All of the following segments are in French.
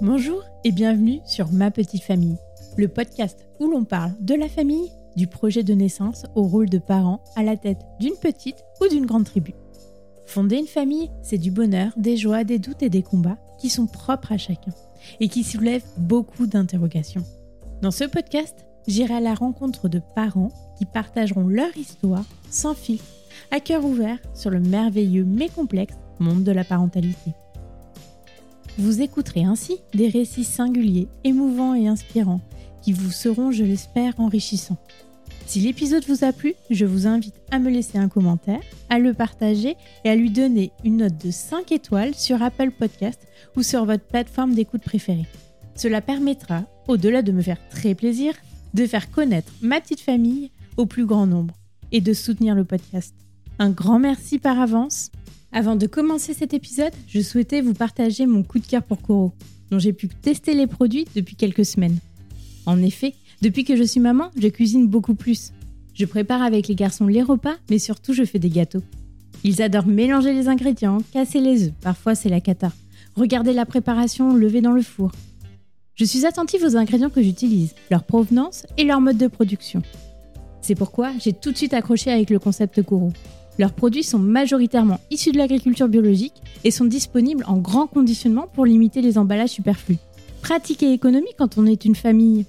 Bonjour et bienvenue sur Ma Petite Famille, le podcast où l'on parle de la famille, du projet de naissance au rôle de parent à la tête d'une petite ou d'une grande tribu. Fonder une famille, c'est du bonheur, des joies, des doutes et des combats qui sont propres à chacun et qui soulèvent beaucoup d'interrogations. Dans ce podcast, j'irai à la rencontre de parents qui partageront leur histoire sans filtre, à cœur ouvert sur le merveilleux mais complexe monde de la parentalité. Vous écouterez ainsi des récits singuliers, émouvants et inspirants qui vous seront, je l'espère, enrichissants. Si l'épisode vous a plu, je vous invite à me laisser un commentaire, à le partager et à lui donner une note de 5 étoiles sur Apple Podcast ou sur votre plateforme d'écoute préférée. Cela permettra, au-delà de me faire très plaisir, de faire connaître ma petite famille au plus grand nombre et de soutenir le podcast. Un grand merci par avance. Avant de commencer cet épisode, je souhaitais vous partager mon coup de cœur pour Koro, dont j'ai pu tester les produits depuis quelques semaines. En effet, depuis que je suis maman, je cuisine beaucoup plus. Je prépare avec les garçons les repas, mais surtout je fais des gâteaux. Ils adorent mélanger les ingrédients, casser les œufs, parfois c'est la cata. Regarder la préparation levée dans le four. Je suis attentive aux ingrédients que j'utilise, leur provenance et leur mode de production. C'est pourquoi j'ai tout de suite accroché avec le concept Koro. Leurs produits sont majoritairement issus de l'agriculture biologique et sont disponibles en grand conditionnement pour limiter les emballages superflus. Pratique et économie quand on est une famille.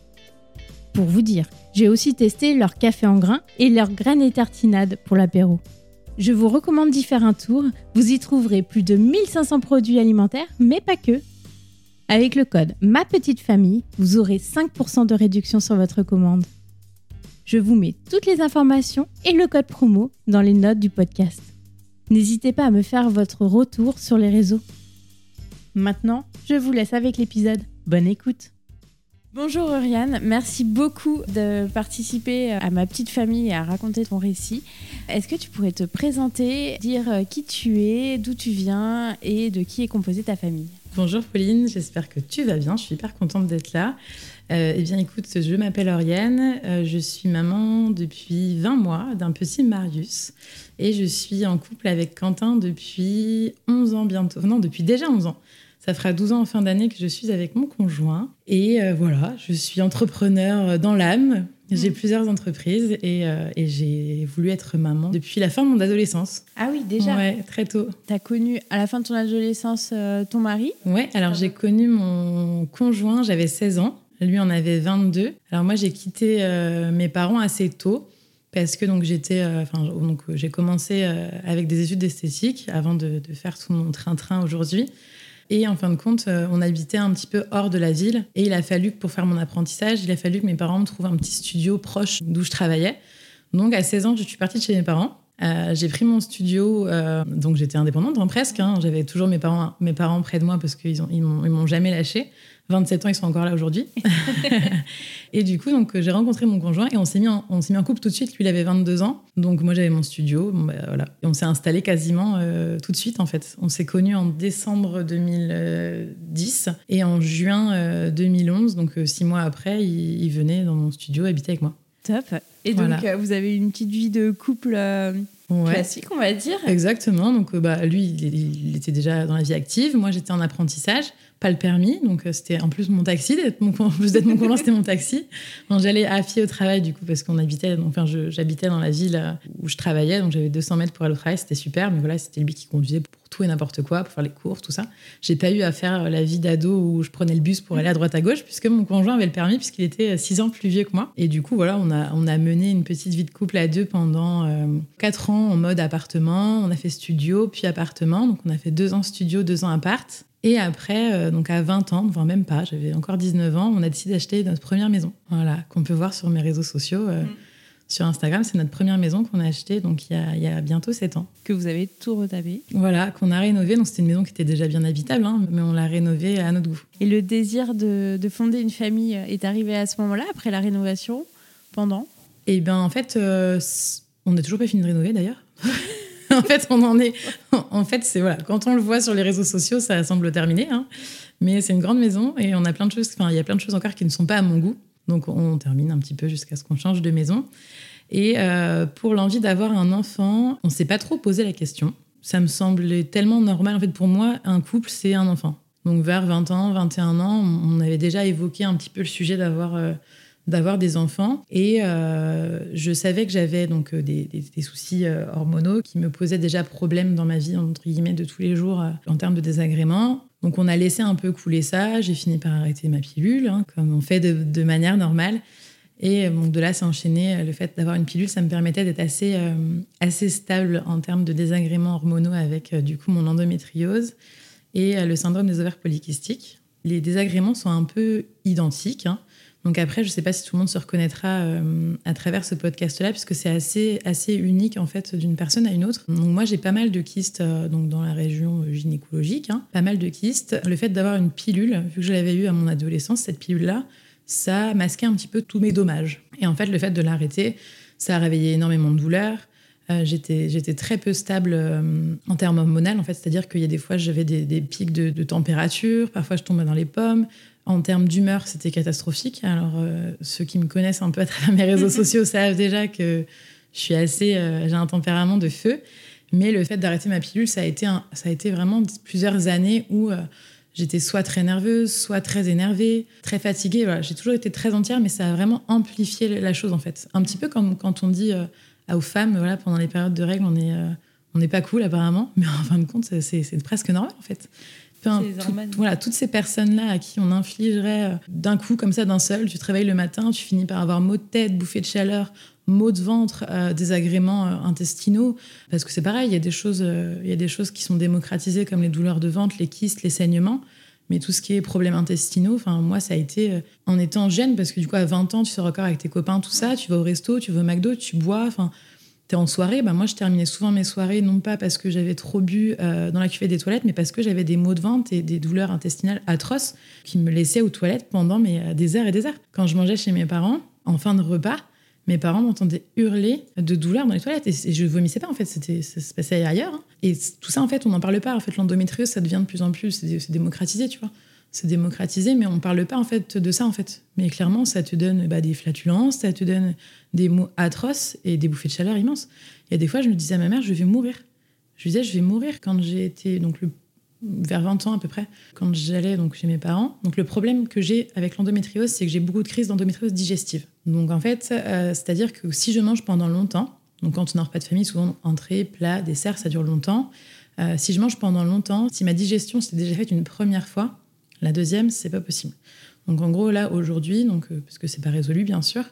Pour vous dire, j'ai aussi testé leur café en grains et leurs graines et tartinades pour l'apéro. Je vous recommande d'y faire un tour, vous y trouverez plus de 1500 produits alimentaires, mais pas que. Avec le code Ma Petite Famille, vous aurez 5% de réduction sur votre commande. Je vous mets toutes les informations et le code promo dans les notes du podcast. N'hésitez pas à me faire votre retour sur les réseaux. Maintenant, je vous laisse avec l'épisode. Bonne écoute. Bonjour Oriane, merci beaucoup de participer à ma petite famille et à raconter ton récit. Est-ce que tu pourrais te présenter, dire qui tu es, d'où tu viens et de qui est composée ta famille? Bonjour Pauline, j'espère que tu vas bien, je suis hyper contente d'être là. Euh, eh bien, écoute, je m'appelle Oriane, euh, je suis maman depuis 20 mois d'un petit Marius et je suis en couple avec Quentin depuis 11 ans bientôt. Non, depuis déjà 11 ans. Ça fera 12 ans en fin d'année que je suis avec mon conjoint. Et euh, voilà, je suis entrepreneur dans l'âme. J'ai mmh. plusieurs entreprises et, et, j'ai voulu être maman depuis la fin de mon adolescence. Ah oui, déjà Ouais, très tôt. Tu as connu à la fin de ton adolescence ton mari? Ouais, alors j'ai connu mon conjoint, j'avais 16 ans. Lui en avait 22. Alors moi, j'ai quitté euh, mes parents assez tôt parce que donc j'étais, euh, enfin donc j'ai commencé euh, avec des études d'esthétique avant de, faire tout mon train-train aujourd'hui. Et en fin de compte, on habitait un petit peu hors de la ville. Et il a fallu pour faire mon apprentissage, il a fallu que mes parents me trouvent un petit studio proche d'où je travaillais. Donc à 16 ans, je suis partie de chez mes parents. j'ai pris mon studio, donc j'étais indépendante hein, presque. Hein. J'avais toujours mes parents, mes parents près de moi parce qu'ils ils m'ont jamais lâché. 27 ans, ils sont encore là aujourd'hui. et du coup, donc j'ai rencontré mon conjoint et on s'est mis, en, on s'est mis en couple tout de suite. Lui, il avait 22 ans, donc moi j'avais mon studio. Bon, bah, voilà. Et on s'est installé quasiment euh, tout de suite en fait. On s'est connus en décembre 2010 et en juin 2011, euh, donc euh, six mois après, il, venait dans mon studio habiter avec moi. Top. Et donc vous avez une petite vie de couple. classique, on va dire. Exactement. Donc, bah, lui, il, était déjà dans la vie active. Moi, j'étais en apprentissage pas le permis, donc euh, c'était en plus mon taxi, mon, en plus d'être mon conjoint, c'était mon taxi. J'allais à pied au travail du coup parce qu'on habitait, enfin j'habitais dans la ville euh, où je travaillais, donc j'avais 200 mètres pour aller au travail, c'était super, mais voilà, c'était lui qui conduisait pour tout et n'importe quoi, pour faire les cours, tout ça. J'ai pas eu à faire euh, la vie d'ado où je prenais le bus pour aller à droite à gauche, puisque mon conjoint avait le permis, puisqu'il était 6 ans plus vieux que moi. Et du coup, voilà, on a, on a mené une petite vie de couple à deux pendant euh, 4 ans en mode appartement. On a fait studio, puis appartement, donc on a fait 2 ans studio, 2 ans appart. Et après, euh, donc à 20 ans, enfin même pas, j'avais encore 19 ans, on a décidé d'acheter notre première maison. Voilà, qu'on peut voir sur mes réseaux sociaux. Euh, mm. Sur Instagram, c'est notre première maison qu'on a achetée donc il y, a, il y, a, bientôt 7 ans. Que vous avez tout retapé. Voilà, qu'on a rénové. Donc c'était une maison qui était déjà bien habitable, hein, mais on l'a rénovée à notre goût. Et le désir de, de fonder une famille est arrivé à ce moment-là, après la rénovation, pendant? Eh bien en fait, euh, on n'a toujours pas fini de rénover d'ailleurs. en fait, on en est. En fait, c'est voilà. Quand on le voit sur les réseaux sociaux, ça semble terminé. Hein. Mais c'est une grande maison et on a plein de choses. Enfin, il y a plein de choses encore qui ne sont pas à mon goût. Donc, on termine un petit peu jusqu'à ce qu'on change de maison. Et euh, pour l'envie d'avoir un enfant, on ne s'est pas trop posé la question. Ça me semblait tellement normal. En fait, pour moi, un couple, c'est un enfant. Donc vers 20 ans, 21 ans, on avait déjà évoqué un petit peu le sujet d'avoir euh, d'avoir des enfants. Et euh, je savais que j'avais donc euh, des, soucis hormonaux qui me posaient déjà problème dans ma vie, entre guillemets, de tous les jours en termes de désagréments. Donc on a laissé un peu couler ça. J'ai fini par arrêter ma pilule, hein, comme on fait de, manière normale. Et donc de là, c'est enchaîné. Le fait d'avoir une pilule, ça me permettait d'être assez, assez stable en termes de désagréments hormonaux avec du coup mon endométriose et euh, le syndrome des ovaires polykystiques. Les désagréments sont un peu identiques. Hein. Donc après, je ne sais pas si tout le monde se reconnaîtra euh, à travers ce podcast-là, puisque c'est assez, assez unique en fait d'une personne à une autre. Donc moi, j'ai pas mal de kystes euh, donc dans la région gynécologique, hein. pas mal de kystes. Le fait d'avoir une pilule, vu que je l'avais eu à mon adolescence, cette pilule-là, ça masquait un petit peu tous mes dommages. Et en fait, le fait de l'arrêter, ça a réveillé énormément de douleurs. Euh, j'étais, très peu stable euh, en termes hormonaux, en fait, c'est-à-dire qu'il y a des fois j'avais des, pics de, température, parfois je tombais dans les pommes. En termes d'humeur, c'était catastrophique. Alors euh, ceux qui me connaissent un peu à travers mes réseaux sociaux savent déjà que je suis assez, j'ai un tempérament de feu. Mais le fait d'arrêter ma pilule, ça a été, ça a été vraiment plusieurs années où j'étais soit très nerveuse, soit très énervée, très fatiguée. J'ai toujours été très entière, mais ça a vraiment amplifié la chose en fait. Un petit peu comme quand on dit aux femmes, voilà, pendant les périodes de règles, on est, euh, on n'est pas cool apparemment, mais en fin de compte, c'est presque normal en fait. Voilà, toutes ces personnes-là à qui on infligerait euh, d'un coup, comme ça, d'un seul, tu te réveilles le matin, tu finis par avoir maux de tête, bouffée de chaleur, maux de ventre, euh, désagréments intestinaux, parce que c'est pareil, il y a des choses, il y a des choses qui sont démocratisées comme les douleurs de ventre, les kystes, les saignements. Mais tout ce qui est problèmes intestinaux, enfin moi ça a été en étant jeune parce que du coup à 20 ans tu sors encore avec tes copains tout ça, tu vas au resto, tu vas au McDo, tu bois, enfin tu es en soirée, bah moi je terminais souvent mes soirées non pas parce que j'avais trop bu euh, dans la cuvée des toilettes, mais parce que j'avais des maux de ventre et des douleurs intestinales atroces qui me laissaient aux toilettes pendant euh, des heures et des heures. Quand je mangeais chez mes parents, en fin de repas, mes parents m'entendaient hurler de douleur dans les toilettes et, je vomissais pas en fait, c'était ça se passait ailleurs. Hein. Et tout ça en fait, on n'en parle pas. En fait, l'endométriose, ça devient de plus en plus, c'est démocratisé, tu vois. C'est démocratisé, mais on parle pas en fait de ça en fait. Mais clairement, ça te donne bah, des flatulences, ça te donne des mots atroces et des bouffées de chaleur immenses. Il y a des fois, je me disais à ma mère, je vais mourir. Je lui disais, je vais mourir quand j'ai été donc vers 20 ans à peu près, quand j'allais donc chez mes parents. Donc le problème que j'ai avec l'endométriose, c'est que j'ai beaucoup de crises d'endométriose digestive. Donc en fait, euh, c'est-à-dire que si je mange pendant longtemps, donc quand on n'a pas de famille, souvent entrée, plat, dessert, ça dure longtemps. Euh, si je mange pendant longtemps, si ma digestion s'est déjà faite une première fois, la deuxième, c'est pas possible. Donc en gros là aujourd'hui, donc euh, parce que c'est pas résolu bien sûr,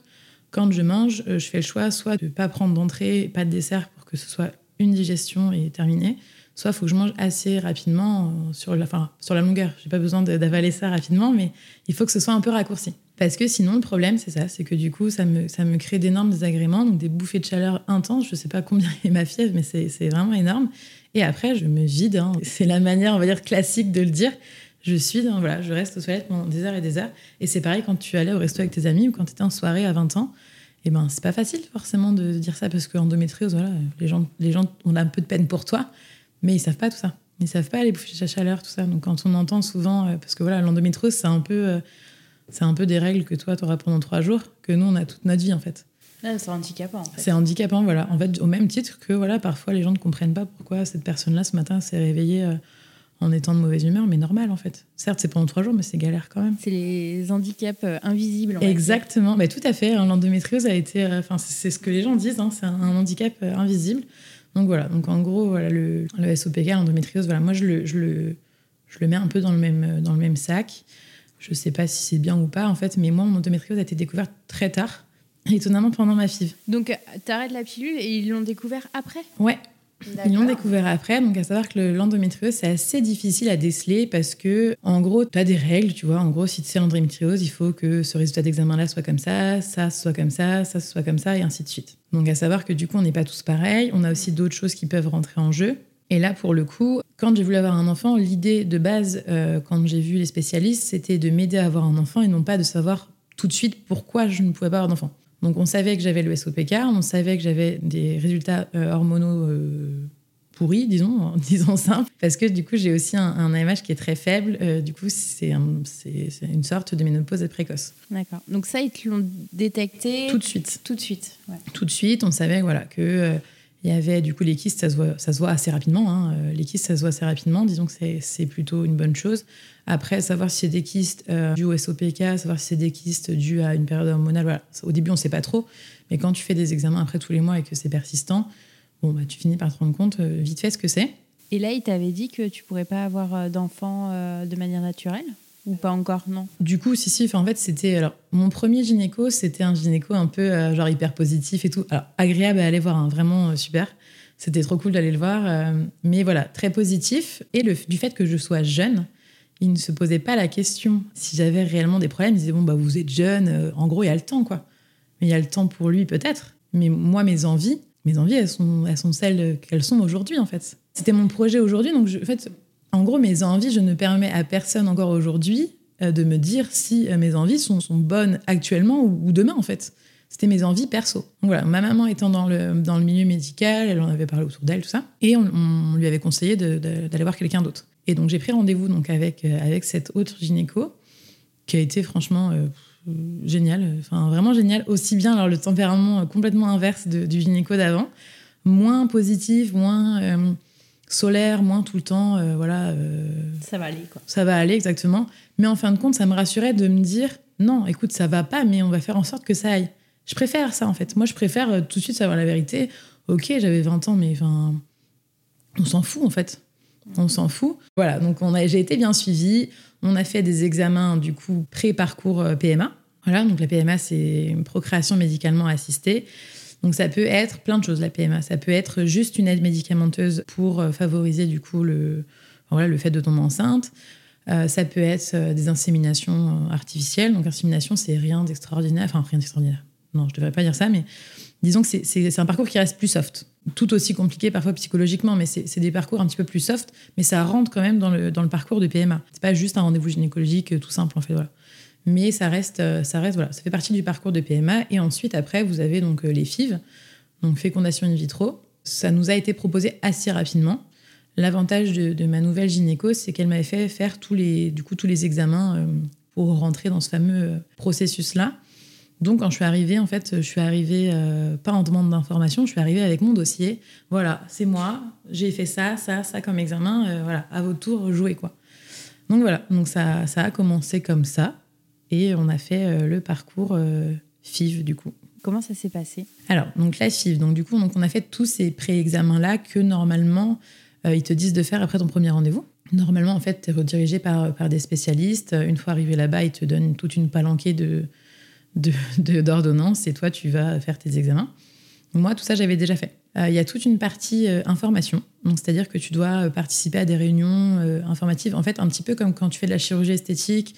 quand je mange, je fais le choix soit de ne pas prendre d'entrée, pas de dessert pour que ce soit une digestion et terminé, soit il faut que je mange assez rapidement euh, sur la, enfin, sur la longueur. Pas besoin d'avaler ça rapidement, mais il faut que ce soit un peu raccourci. Parce que sinon, le problème, c'est ça, c'est que du coup, ça me, crée d'énormes désagréments, donc des bouffées de chaleur intenses. Je sais pas combien est ma fièvre, mais c'est vraiment énorme. Et après, je me vide. Hein. C'est la manière, on va dire, classique de le dire. Je suis dans, voilà, je reste aux toilettes pendant des heures et des heures. Et c'est pareil quand tu allais au resto avec tes amis ou quand tu étais en soirée à 20 ans. Et eh ben, c'est pas facile forcément de dire ça parce qu'endométriose, voilà, les gens, les gens ont un peu de peine pour toi mais ils savent pas tout ça. Ils savent pas les bouffées de chaleur, tout ça. Donc quand on entend souvent, euh, parce que voilà, l'endométriose, c'est un peu, euh, c'est un peu des règles que toi, tu auras pendant trois jours, que nous, on a toute notre vie en fait. c'est handicapant. En fait. C'est handicapant, voilà. En fait, au même titre que voilà, parfois les gens ne comprennent pas pourquoi cette personne-là ce matin s'est réveillée euh, en étant de mauvaise humeur, mais normal en fait. Certes, c'est pendant trois jours, mais c'est galère quand même. C'est les handicaps invisibles. Exactement, mais tout à fait. Hein. L'endométriose a été, enfin, c'est ce que les gens disent, hein, c'est un handicap invisible. Donc voilà, donc en gros, voilà, le, le SOPK, l'endométriose, voilà, moi je le, je, le, je le mets un peu dans le même, dans le même sac. Je sais pas si c'est bien ou pas en fait, mais moi mon endométriose a été découverte très tard, étonnamment pendant ma FIV. Donc tu arrêtes la pilule et ils l'ont découvert après? Ouais, ils l'ont découvert après, donc à savoir que l'endométriose, c'est assez difficile à déceler parce que, en gros, tu as des règles, tu vois. En gros, si tu sais l'endométriose, il faut que ce résultat d'examen-là soit comme ça, ça soit comme ça, ça soit comme ça, et ainsi de suite. Donc à savoir que du coup, on n'est pas tous pareils, on a aussi d'autres choses qui peuvent rentrer en jeu. Et là, pour le coup, quand j'ai voulu avoir un enfant, l'idée de base, euh, quand j'ai vu les spécialistes, c'était de m'aider à avoir un enfant et non pas de savoir tout de suite pourquoi je ne pouvais pas avoir d'enfant. Donc on savait que j'avais le SOPK, on savait que j'avais des résultats euh, hormonaux euh, pourris, disons, disons simple, parce que du coup j'ai aussi un, AMH qui est très faible, euh, du coup c'est une sorte de ménopause précoce. D'accord. Donc ça ils te l'ont détecté tout de suite. Tout de suite. Tout de suite, on savait voilà que il y avait du coup les kystes, ça se voit, assez rapidement. hein. Euh, Les kystes, ça se voit assez rapidement. Disons que c'est- plutôt une bonne chose. Après, savoir si c'est des kystes euh, au SOPK, savoir si c'est des kystes dus à une période hormonale. Au début, on ne sait pas trop. Mais quand tu fais des examens après tous les mois et que c'est persistant, bon, bah, tu finis par te rendre compte euh, vite fait ce que c'est. Et là, il t'avait dit que tu pourrais pas avoir euh, d'enfant euh, de manière naturelle? Ou pas encore, non Du coup, si, si, en fait, c'était. Alors, mon premier gynéco, c'était un gynéco un peu, euh, genre, hyper positif et tout. Alors, agréable à aller voir, hein, vraiment euh, super. C'était trop cool d'aller le voir. euh, mais voilà, très positif. Et le, du fait que je sois jeune, il ne se posait pas la question si j'avais réellement des problèmes. Il disait, bon, bah, vous êtes jeune, en gros, il y a le temps, quoi. Mais il y a le temps pour lui, peut-être. Mais moi, mes envies, mes envies, elles sont, elles sont celles qu'elles sont aujourd'hui, en fait. C'était mon projet aujourd'hui. Donc, en fait, en gros, mes envies, je ne permets à personne encore aujourd'hui euh, de me dire si euh, mes envies sont, bonnes actuellement ou, demain, en fait. C'était mes envies perso. Donc voilà, ma maman étant dans le, dans le milieu médical, elle en avait parlé autour d'elle, tout ça. Et on, lui avait conseillé d'aller voir quelqu'un d'autre. Et donc j'ai pris rendez-vous donc avec, euh, avec cette autre gynéco, qui a été franchement euh, génial. Enfin, vraiment génial. Aussi bien, alors le tempérament complètement inverse du gynéco d'avant. Moins positif, moins solaire, moins tout le temps, euh, voilà. euh, Ça va aller, quoi. ça va aller exactement. Mais en fin de compte, ça me rassurait de me dire non, écoute, ça va pas, mais on va faire en sorte que ça aille. Je préfère ça en fait. Moi, je préfère euh, tout de suite savoir la vérité. Ok, j'avais 20 ans, mais enfin, on s'en fout en fait. On s'en fout. Voilà, donc on a, j'ai été bien suivie. On a fait des examens du coup pré-parcours PMA. Voilà, donc la PMA, c'est une procréation médicalement assistée. Donc ça peut être plein de choses, la PMA. Ça peut être juste une aide médicamenteuse pour euh, favoriser du coup le, voilà, le fait de tomber enceinte. Euh, ça peut être euh, des inséminations artificielles. Donc, insémination, c'est rien d'extraordinaire. Enfin, rien d'extraordinaire. Non, je devrais pas dire ça, mais disons que c'est- un parcours qui reste plus soft. Tout aussi compliqué parfois psychologiquement, mais c'est des parcours un petit peu plus soft, mais ça rentre quand même dans le, dans le parcours de PMA. C'est pas juste un rendez-vous gynécologique tout simple, en fait. Voilà. Mais ça reste, euh, ça reste, voilà, ça fait partie du parcours de PMA. Et ensuite, après, vous avez donc euh, les FIV, donc fécondation in vitro. Ça nous a été proposé assez rapidement. L'avantage de, ma nouvelle gynéco, c'est qu'elle m'avait fait faire tous les, du coup, tous les examens euh, pour rentrer dans ce fameux processus-là. Donc, quand je suis arrivée, en fait, je suis arrivée pas en demande d'information, je suis arrivée avec mon dossier. Voilà, c'est moi, j'ai fait ça, ça, ça comme examen. voilà, à votre tour, jouez quoi. Donc voilà, donc ça, ça a commencé comme ça, et on a fait euh, le parcours euh, FIV du coup. Comment ça s'est passé? Alors, donc la FIV, donc du coup, donc on a fait tous ces pré-examens-là que normalement, euh, ils te disent de faire après ton premier rendez-vous. Normalement, en fait, tu es redirigé par, par des spécialistes. Une fois arrivé là-bas, ils te donnent toute une palanquée de, de- de- d'ordonnances et toi, tu vas faire tes examens. Moi, tout ça, j'avais déjà fait. Euh, Il y a toute une partie euh, information, donc c'est-à-dire que tu dois participer à des réunions euh, informatives. En fait, un petit peu comme quand tu fais de la chirurgie esthétique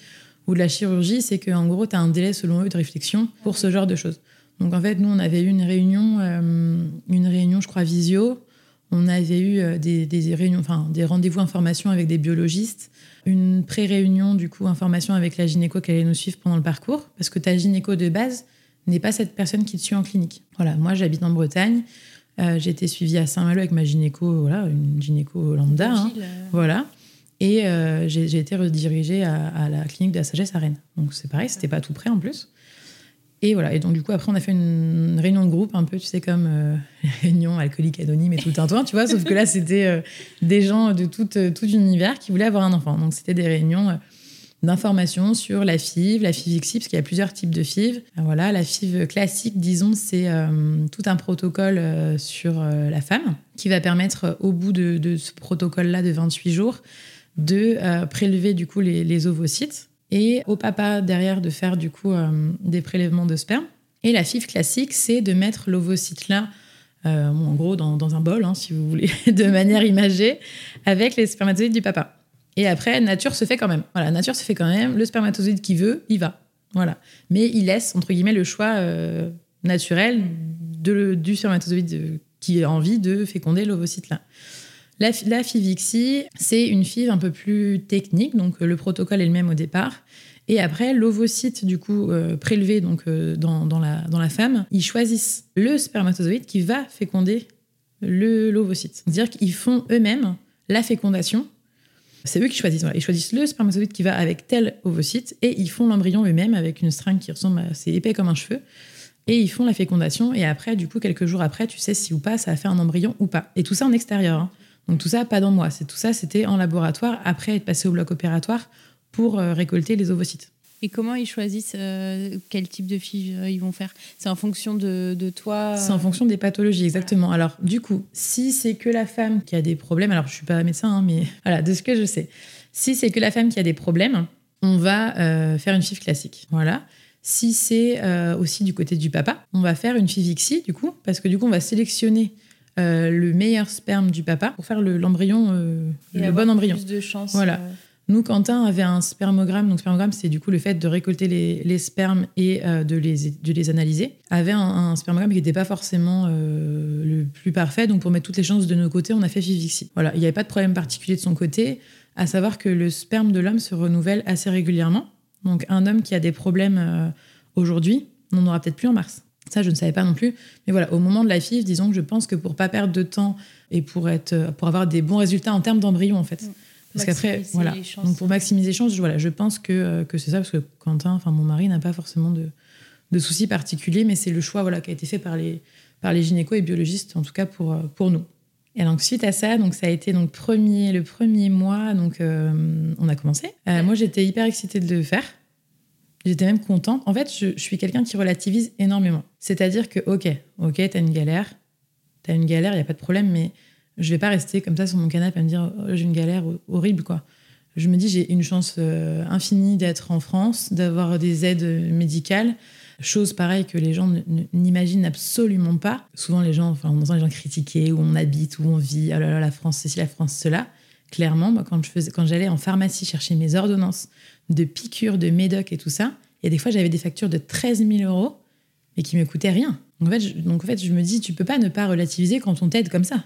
ou de la chirurgie, c'est qu'en gros, tu as un délai selon eux de réflexion pour ce genre de choses. Donc en fait, nous, on avait eu une réunion, euh, une réunion, je crois, visio. On avait eu euh, des, des réunions, enfin des rendez-vous information avec des biologistes, une pré-réunion du coup information avec la gynéco qui allait nous suivre pendant le parcours, parce que ta gynéco de base n'est pas cette personne qui te suit en clinique. Voilà, moi j'habite en Bretagne, euh, j'ai été suivie à Saint-Malo avec ma gynéco, voilà, une gynéco lambda, hein. Euh, voilà. Et euh, j'ai été redirigée à, la clinique de la sagesse à Rennes. Donc c'est pareil, c'était pas tout près en plus. Et voilà. Et donc du coup après on a fait une réunion de groupe un peu, tu sais comme euh, les réunions alcooliques anonymes et tout le tintouin, tu vois. Sauf que là c'était euh, des gens de tout, euh, tout univers qui voulaient avoir un enfant. Donc c'était des réunions d'information sur la FIV, la FIV-XI, parce qu'il y a plusieurs types de FIV. Voilà, la FIV classique, disons, c'est tout un protocole sur la femme qui va permettre, au bout de ce protocole-là de 28 jours, de euh, prélever du coup les, ovocytes et au papa derrière de faire du coup euh, des prélèvements de sperme. Et la FIV classique, c'est de mettre l'ovocyte là, euh, bon, en gros dans, dans un bol, hein, si vous voulez, de manière imagée, avec les spermatozoïdes du papa. Et après, nature se fait quand même. Voilà, nature se fait quand même. Le spermatozoïde qui veut, il va. Voilà. Mais il laisse, entre guillemets, le choix naturel de, du spermatozoïde qui a envie de féconder l'ovocyte là. La, la FIVIXI, c'est une FIV un peu plus technique, donc euh, le protocole est le même au départ. Et après, l'ovocyte, du coup, euh, prélevé donc, euh, dans, la, femme, ils choisissent le spermatozoïde qui va féconder l'ovocyte. C'est-à-dire qu'ils font eux-mêmes la fécondation. C'est eux qui choisissent. Ils choisissent le spermatozoïde qui va avec tel ovocyte et ils font l'embryon eux-mêmes avec une string qui ressemble. C'est épais comme un cheveu. Et ils font la fécondation. Et après, du coup, quelques jours après, tu sais si ou pas ça a fait un embryon ou pas. Et tout ça en extérieur. hein. Donc tout ça, pas dans moi. C'est tout ça, c'était en laboratoire après être passé au bloc opératoire pour euh, récolter les ovocytes. Et comment ils choisissent euh, quel type de FIV euh, ils vont faire? C'est en fonction de, de toi C'est en fonction des pathologies, exactement. Alors, du coup, si c'est que la femme qui a des problèmes, alors je suis pas médecin, hein, mais voilà, de ce que je sais, si c'est que la femme qui a des problèmes, on va faire une FIV classique. Voilà. Si c'est aussi du côté du papa, on va faire une FIV ICSI, du coup, parce que du coup, on va sélectionner euh, le meilleur sperme du papa pour faire le- l'embryon, euh, le bon embryon. Plus de chance. Voilà. euh, Nous, Quentin avait un spermogramme. Donc, spermogramme, c'est du coup le fait de récolter les, les spermes et de, les, de les analyser. Avait un, un spermogramme qui n'était pas forcément le plus parfait. Donc, pour mettre toutes les chances de nos côtés, on a fait Fivixi. Voilà, il n'y avait pas de problème particulier de son côté. À savoir que le sperme de l'homme se renouvelle assez régulièrement. Donc, un homme qui a des problèmes aujourd'hui, on n'en aura peut-être plus en mars. Ça, je ne savais pas non plus. Mais voilà, au moment de la FIV, disons que je pense que pour pas perdre de temps et pour, être, pour avoir des bons résultats en termes d'embryon, en fait. Mm. Parce qu'après, voilà. Donc pour maximiser les chances, je, voilà, je pense que, euh, que c'est ça, parce que Quentin, enfin mon mari, n'a pas forcément de, de soucis particuliers, mais c'est le choix voilà, qui a été fait par les, par les gynécos et biologistes, en tout cas pour, euh, pour nous. Et donc suite à ça, donc ça a été donc premier, le premier mois, donc euh, on a commencé. Euh, moi j'étais hyper excitée de le faire. J'étais même contente. En fait, je, suis quelqu'un qui relativise énormément. C'est-à-dire que, ok, ok, t'as une galère, t'as une galère, il y a pas de problème, mais je vais pas rester comme ça sur mon canapé à me dire oh, j'ai une galère horrible quoi. Je me dis j'ai une chance euh, infinie d'être en France, d'avoir des aides médicales, chose pareille que les gens ne- ne- n'imaginent absolument pas. Souvent les gens, enfin on entend les gens critiquer où on habite, où on vit, oh là là la France ceci, la France cela. Clairement, moi, quand j'allais en pharmacie chercher mes ordonnances de piqûres, de médoc et tout ça, a des fois j'avais des factures de 13 000 euros mais qui me coûtaient rien. Donc en fait, je, donc en fait, je me dis tu peux pas ne pas relativiser quand on t'aide comme ça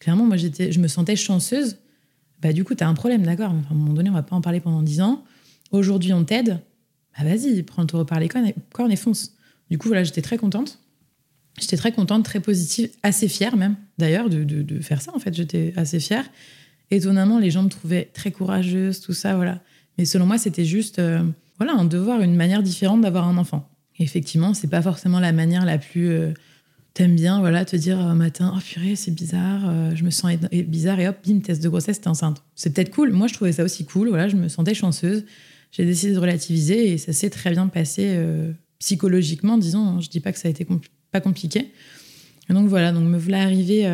clairement, moi, j'étais, je me sentais chanceuse. Bah, du coup, tu as un problème, d'accord. À un moment donné, on va pas en parler pendant 10 ans. Aujourd'hui, on t'aide. Bah, vas-y, prends le taureau par les cornes et, et fonce. Du coup, voilà, j'étais très contente. J'étais très contente, très positive, assez fière même, d'ailleurs, de- de faire ça, en fait. J'étais assez fière. Étonnamment, les gens me trouvaient très courageuse, tout ça, voilà. Mais selon moi, c'était juste, euh, voilà, un devoir, une manière différente d'avoir un enfant. Et effectivement, c'est pas forcément la manière la plus... euh, T'aimes bien, voilà, te dire un matin, oh purée, c'est bizarre, euh, je me sens bizarre, et hop, bim, test de grossesse, t'es enceinte. C'est peut-être cool. Moi, je trouvais ça aussi cool, voilà, je me sentais chanceuse. J'ai décidé de relativiser et ça s'est très bien passé euh, psychologiquement, disons. hein. Je dis pas que ça a été pas compliqué. Et donc voilà, donc me voilà arrivée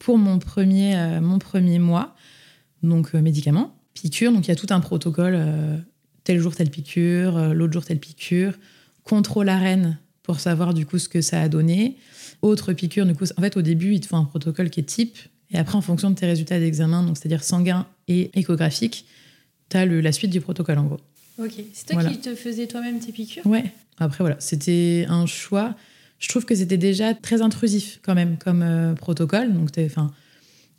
pour mon premier, mon premier mois, donc médicaments, piqûres, donc il y a tout un protocole, euh, tel jour telle piqûre, euh, l'autre jour telle piqûre, contrôle arène pour savoir du coup ce que ça a donné. Autre piqûre, du coup, en fait, au début, il te faut un protocole qui est type. Et après, en fonction de tes résultats d'examen, donc c'est-à-dire sanguin et échographique, tu as la suite du protocole, en gros. Ok. C'est toi Voilà. qui te faisais toi-même tes piqûres? Ouais. Après, voilà, c'était un choix. Je trouve que c'était déjà très intrusif, quand même, comme euh, protocole. Donc, t'es- enfin,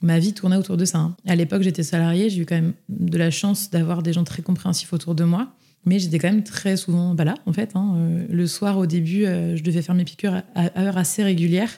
ma vie tournait autour de ça. hein. À l'époque, j'étais salariée. J'ai eu quand même de la chance d'avoir des gens très compréhensifs autour de moi. Mais j'étais quand même très souvent bah là, en fait. hein. Euh, le soir, au début, euh, je devais faire mes piqûres à, à heures assez régulières.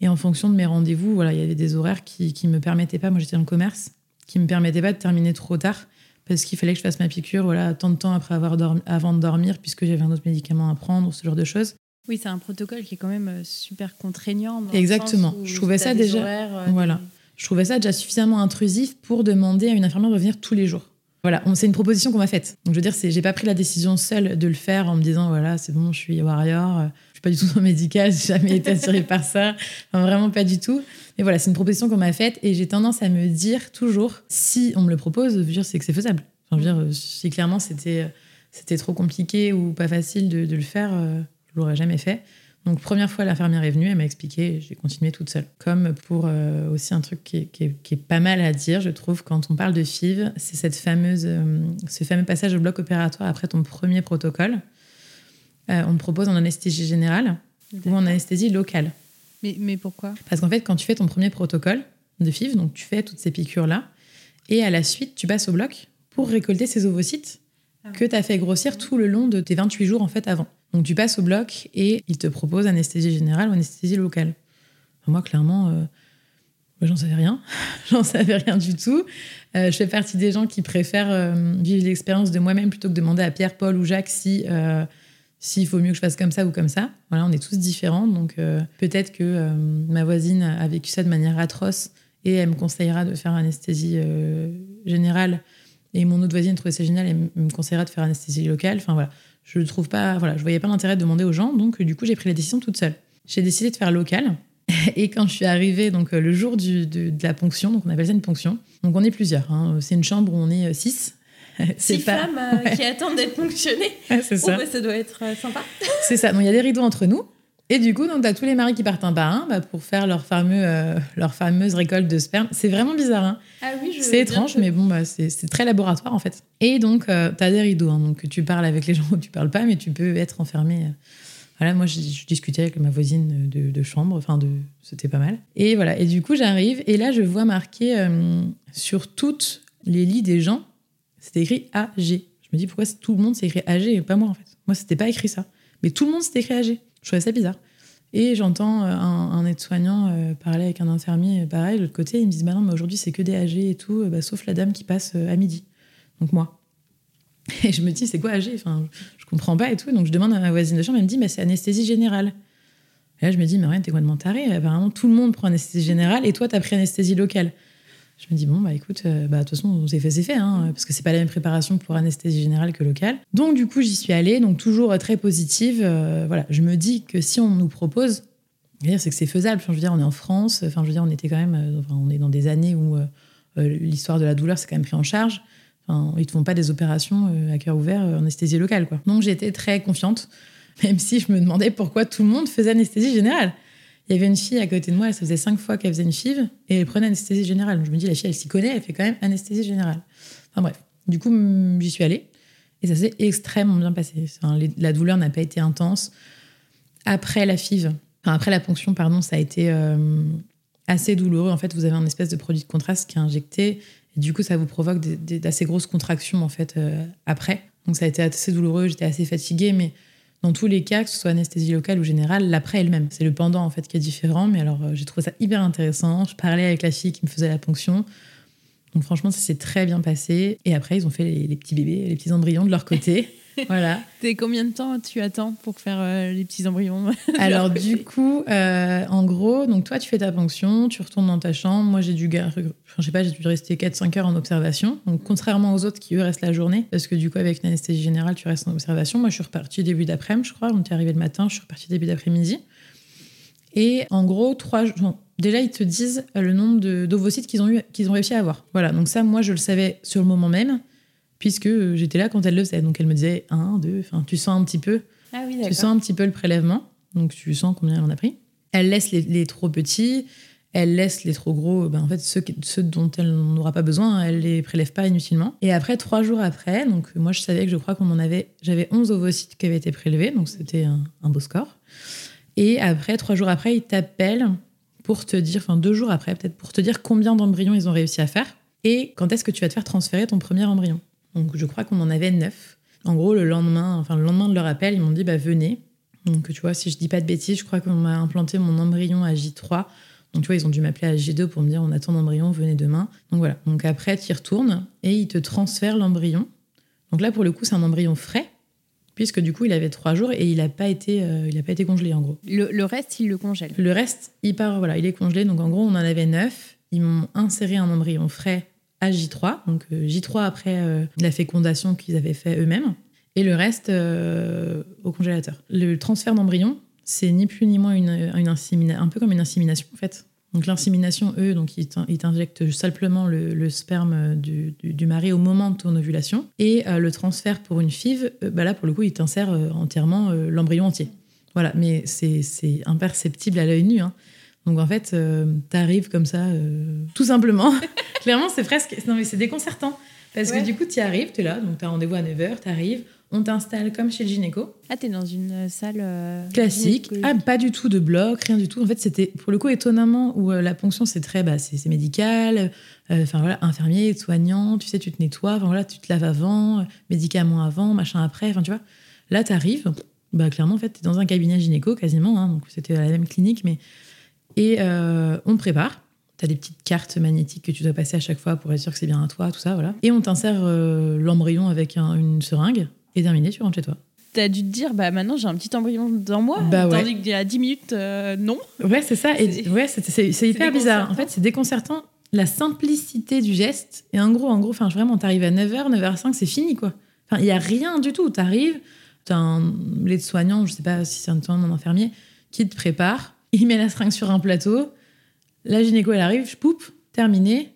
Et en fonction de mes rendez-vous, voilà, il y avait des horaires qui ne me permettaient pas, moi j'étais dans le commerce, qui me permettaient pas de terminer trop tard parce qu'il fallait que je fasse ma piqûre voilà, tant de temps après avoir dormi, avant de dormir puisque j'avais un autre médicament à prendre, ce genre de choses. Oui, c'est un protocole qui est quand même euh, super contraignant. Exactement. Je trouvais ça déjà- horaires, euh, voilà. Je trouvais ça déjà suffisamment intrusif pour demander à une infirmière de venir tous les jours. Voilà, c'est une proposition qu'on m'a faite. Donc je veux dire, j'ai pas pris la décision seule de le faire en me disant voilà, c'est bon, je suis warrior, euh, je suis pas du tout dans le médical, j'ai jamais été attirée par ça, vraiment pas du tout. Mais voilà, c'est une proposition qu'on m'a faite et j'ai tendance à me dire toujours si on me le propose, dire, c'est que c'est faisable. Je veux dire, si clairement c'était, c'était trop compliqué ou pas facile de, de le faire, euh, je l'aurais jamais fait. Donc, première fois, l'infirmière est venue, elle m'a expliqué, j'ai continué toute seule. Comme pour euh, aussi un truc qui est, qui est- qui est pas mal à dire, je trouve, quand on parle de FIV, c'est cette fameuse, euh, ce fameux passage au bloc opératoire après ton premier protocole. Euh, on te propose en anesthésie générale ou en anesthésie locale. Mais, mais pourquoi? Parce qu'en fait, quand tu fais ton premier protocole de FIV, donc tu fais toutes ces piqûres-là, et à la suite, tu passes au bloc pour récolter ces ovocytes Ah. que tu as fait grossir tout le long de tes 28 jours en fait avant. Donc tu passes au bloc et il te propose anesthésie générale ou anesthésie locale. Moi, clairement, euh, j'en savais rien. j'en savais rien du tout. Euh, je fais partie des gens qui préfèrent euh, vivre l'expérience de moi-même plutôt que de demander à Pierre, Paul ou Jacques si, euh, s'il faut mieux que je fasse comme ça ou comme ça. Voilà, on est tous différents. Donc peut-être que ma voisine a vécu ça de manière atroce et elle me conseillera de faire anesthésie générale. Et mon autre voisine trouvait ça génial et me conseillera de faire anesthésie locale. Enfin voilà, je ne trouve pas, voilà, je voyais pas l'intérêt de demander aux gens. Donc du coup, j'ai pris la décision toute seule. J'ai décidé de faire local. Et quand je suis arrivée, donc le jour du, de, de, la ponction, donc on appelle ça une ponction. Donc on est plusieurs. Hein. C'est une chambre où on est six. Six pas... femmes euh, qui attendent d'être ponctionnées. c'est ça. Oh, bah, ça doit être euh, sympa. c'est ça. Donc il y a des rideaux entre nous. Et du coup, donc, tu as tous les maris qui partent un par un bah, pour faire leur, fameux, euh, leur fameuse récolte de sperme. C'est vraiment bizarre. Hein ah oui, c'est étrange, mais bon, bah, c'est très laboratoire en fait. Et donc, tu as des rideaux. Hein, donc, tu parles avec les gens ou tu parles pas, mais tu peux être enfermé. Voilà, moi, je, je, discutais avec ma voisine de, de chambre. Enfin, de, c'était pas mal. Et voilà. Et du coup, j'arrive et là, je vois marqué sur toutes les lits des gens c'était écrit AG. Je me dis pourquoi tout le monde s'est écrit AG et pas moi en fait? Moi, c'était pas écrit ça. Mais tout le monde s'est écrit AG. Je trouvais ça bizarre. Et j'entends euh, un, aide-soignant euh, parler avec un infirmier, euh, pareil, de l'autre côté. Ils me disent Bah non, mais aujourd'hui, c'est que des AG et tout, bah, sauf la dame qui passe à midi. Donc moi. Et je me dis C'est quoi AG enfin, Je comprends pas et tout. Donc je demande à ma voisine de chambre, elle me dit bah, C'est anesthésie générale. Et là, je me dis Mais rien, t'es complètement taré. Apparemment, tout le monde prend anesthésie générale et toi, t'as pris anesthésie locale. Je me dis, bon, bah écoute, euh, bah, de toute façon, c'est fait, c'est fait, hein, parce que c'est pas la même préparation pour anesthésie générale que locale. Donc, du coup, j'y suis allée, donc toujours euh, très positive. Euh, voilà, je me dis que si on nous propose, c'est que c'est faisable. Enfin, je veux dire, on est en France, enfin, je veux dire, on était quand même, enfin, on est dans des années où l'histoire de la douleur, c'est quand même pris en charge. Enfin, ils te font pas des opérations à cœur ouvert en anesthésie locale, quoi. Donc, j'étais très confiante, même si je me demandais pourquoi tout le monde faisait anesthésie générale. Il y avait une fille à côté de moi, elle, ça faisait cinq fois qu'elle faisait une FIV et elle prenait anesthésie générale. Je me dis, la fille, elle s'y connaît, elle fait quand même anesthésie générale. Enfin bref, du coup, j'y suis allée et ça s'est extrêmement bien passé. La douleur n'a pas été intense. Après la FIV, enfin après la ponction, pardon, ça a été euh, assez douloureux. En fait, vous avez un espèce de produit de contraste qui est injecté et du coup, ça vous provoque d'assez grosses contractions en fait euh, après. Donc ça a été assez douloureux, j'étais assez fatiguée, mais dans tous les cas, que ce soit anesthésie locale ou générale, l'après elle-même. C'est le pendant en fait qui est différent. Mais alors, euh, j'ai trouvé ça hyper intéressant. Je parlais avec la fille qui me faisait la ponction. Donc franchement, ça s'est très bien passé. Et après, ils ont fait les, les petits bébés, les petits embryons de leur côté. voilà. T'es combien de temps tu attends pour faire euh, les petits embryons? Alors du coup, euh, en gros, donc toi tu fais ta ponction, tu retournes dans ta chambre. Moi j'ai dû, je sais pas, j'ai dû rester 4-5 heures en observation. Donc contrairement aux autres qui eux restent la journée, parce que du coup avec une anesthésie générale tu restes en observation. Moi je suis repartie début d'après-midi, je crois. On est arrivé le matin, je suis repartie début d'après-midi. Et en gros, trois. Déjà, ils te disent le nombre d'ovocytes qu'ils ont, eu, qu'ils ont réussi à avoir. Voilà, donc ça, moi, je le savais sur le moment même puisque j'étais là quand elle le faisait. Donc elle me disait un, deux, enfin tu sens un petit peu, ah oui, tu sens un petit peu le prélèvement, donc tu sens combien elle en a pris. Elle laisse les, trop petits, elle laisse les trop gros, ben en fait ceux, ceux dont elle n'aura pas besoin, elle les prélève pas inutilement. Et après trois jours après, donc moi je savais que je crois qu'on en avait, j'avais 11 ovocytes qui avaient été prélevés, donc c'était un, un, beau score. Et après trois jours après, ils t'appellent pour te dire, enfin deux jours après peut-être, pour te dire combien d'embryons ils ont réussi à faire et quand est-ce que tu vas te faire transférer ton premier embryon? Donc je crois qu'on en avait neuf. En gros, le lendemain, enfin le lendemain de leur appel, ils m'ont dit bah venez. Donc tu vois, si je dis pas de bêtises, je crois qu'on m'a implanté mon embryon à J3. Donc tu vois, ils ont dû m'appeler à J2 pour me dire on attend l'embryon, venez demain. Donc voilà. Donc après, tu y retournes et ils te transfèrent l'embryon. Donc là, pour le coup, c'est un embryon frais puisque du coup, il avait trois jours et il n'a pas été, euh, il a pas été congelé en gros. Le, le, reste, il le congèle. Le reste, il part, voilà, il est congelé. Donc en gros, on en avait neuf. Ils m'ont inséré un embryon frais à J3, donc euh, J3 après euh, la fécondation qu'ils avaient fait eux-mêmes, et le reste euh, au congélateur. Le transfert d'embryon, c'est ni plus ni moins une, un peu comme une insémination en fait. Donc l'insémination, eux, donc ils t'injectent simplement le, sperme du, du, du, mari au moment de ton ovulation. Et le transfert pour une FIV, bah là pour le coup, ils t'insèrent entièrement l'embryon entier. Voilà, mais c'est imperceptible à l'œil nu. Hein. Donc en fait, euh, t'arrives comme ça, euh, tout simplement. Clairement, c'est presque. Non, mais c'est déconcertant. Parce ouais. que du coup, tu arrives, tu es là, donc tu as rendez-vous à 9h, tu arrives, on t'installe comme chez le gynéco. Ah, tu es dans une salle. Euh, Classique. Ah, pas du tout de bloc, rien du tout. En fait, c'était pour le coup étonnamment où euh, la ponction, c'est très. Bah, c'est médical. Euh, enfin voilà, infirmier, soignant, tu sais, tu te nettoies, voilà, tu te laves avant, médicaments avant, machin après. Enfin, tu vois. Là, tu arrives, bah, clairement, en fait, tu es dans un cabinet gynéco quasiment. Hein, donc, c'était la même clinique, mais et euh, on prépare. Tu as des petites cartes magnétiques que tu dois passer à chaque fois pour être sûr que c'est bien à toi, tout ça, voilà. Et on t'insère euh, l'embryon avec un, une seringue et terminé, tu rentres chez toi. T'as dû te dire, bah maintenant j'ai un petit embryon dans moi, Bah ouais. tandis qu'il y a 10 minutes, euh, non. Ouais, c'est ça. Et ouais, c'est- hyper bizarre. En fait, c'est déconcertant. La simplicité du geste. Et en gros, en gros, enfin, vraiment, t'arrives à 9h, 9h05, c'est fini, quoi. Enfin, il y a rien du tout. T'arrives, t'as un l'aide-soignant, je sais pas si c'est un un infirmier, qui te prépare. Il met la seringue sur un plateau. La gynéco, elle arrive, je poupe, terminé.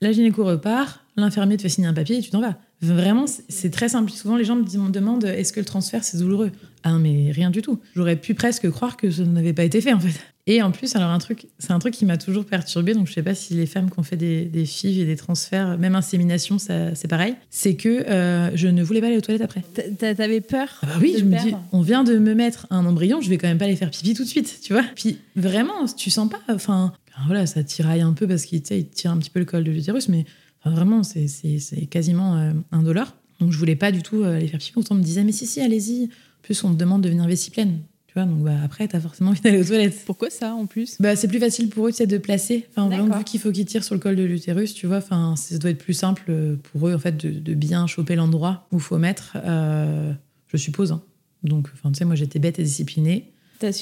La gynéco repart. L'infirmier te fait signer un papier et tu t'en vas. Vraiment, c'est- très simple. Souvent, les gens me demandent est-ce que le transfert, c'est douloureux? Ah, mais rien du tout. J'aurais pu presque croire que ça n'avait pas été fait, en fait. Et en plus, alors un truc, c'est un truc qui m'a toujours perturbée, donc je sais pas si les femmes qui ont fait des, des FIV et des transferts, même insémination, ça, c'est pareil, c'est que euh, je ne voulais pas aller aux toilettes après. T'a- t'a- T'avais peur Ah bah oui, de je me dis, on vient de me mettre un embryon, je vais quand même pas aller faire pipi tout de suite, tu vois. Puis vraiment, tu sens pas, enfin, enfin, voilà, ça tiraille un peu parce qu'il tire un petit peu le col de l'utérus, mais enfin, vraiment, c'est, c'est, c'est quasiment euh, indolore. Donc je voulais pas du tout euh, aller faire pipi. On me disait, mais si, si, allez-y. En plus, on te demande de venir vessie pleine, vois. Donc bah, après, t'as forcément envie d'aller aux toilettes. Pourquoi ça en plus? Bah, c'est plus facile pour eux tu sais, de placer. Enfin, vraiment, vu qu'il faut qu'ils tirent sur le col de l'utérus, tu vois, enfin, ça doit être plus simple euh, pour eux en fait de, de bien choper l'endroit où il faut mettre. euh, je suppose. hein. Donc, enfin, tu sais, moi j'étais bête et disciplinée.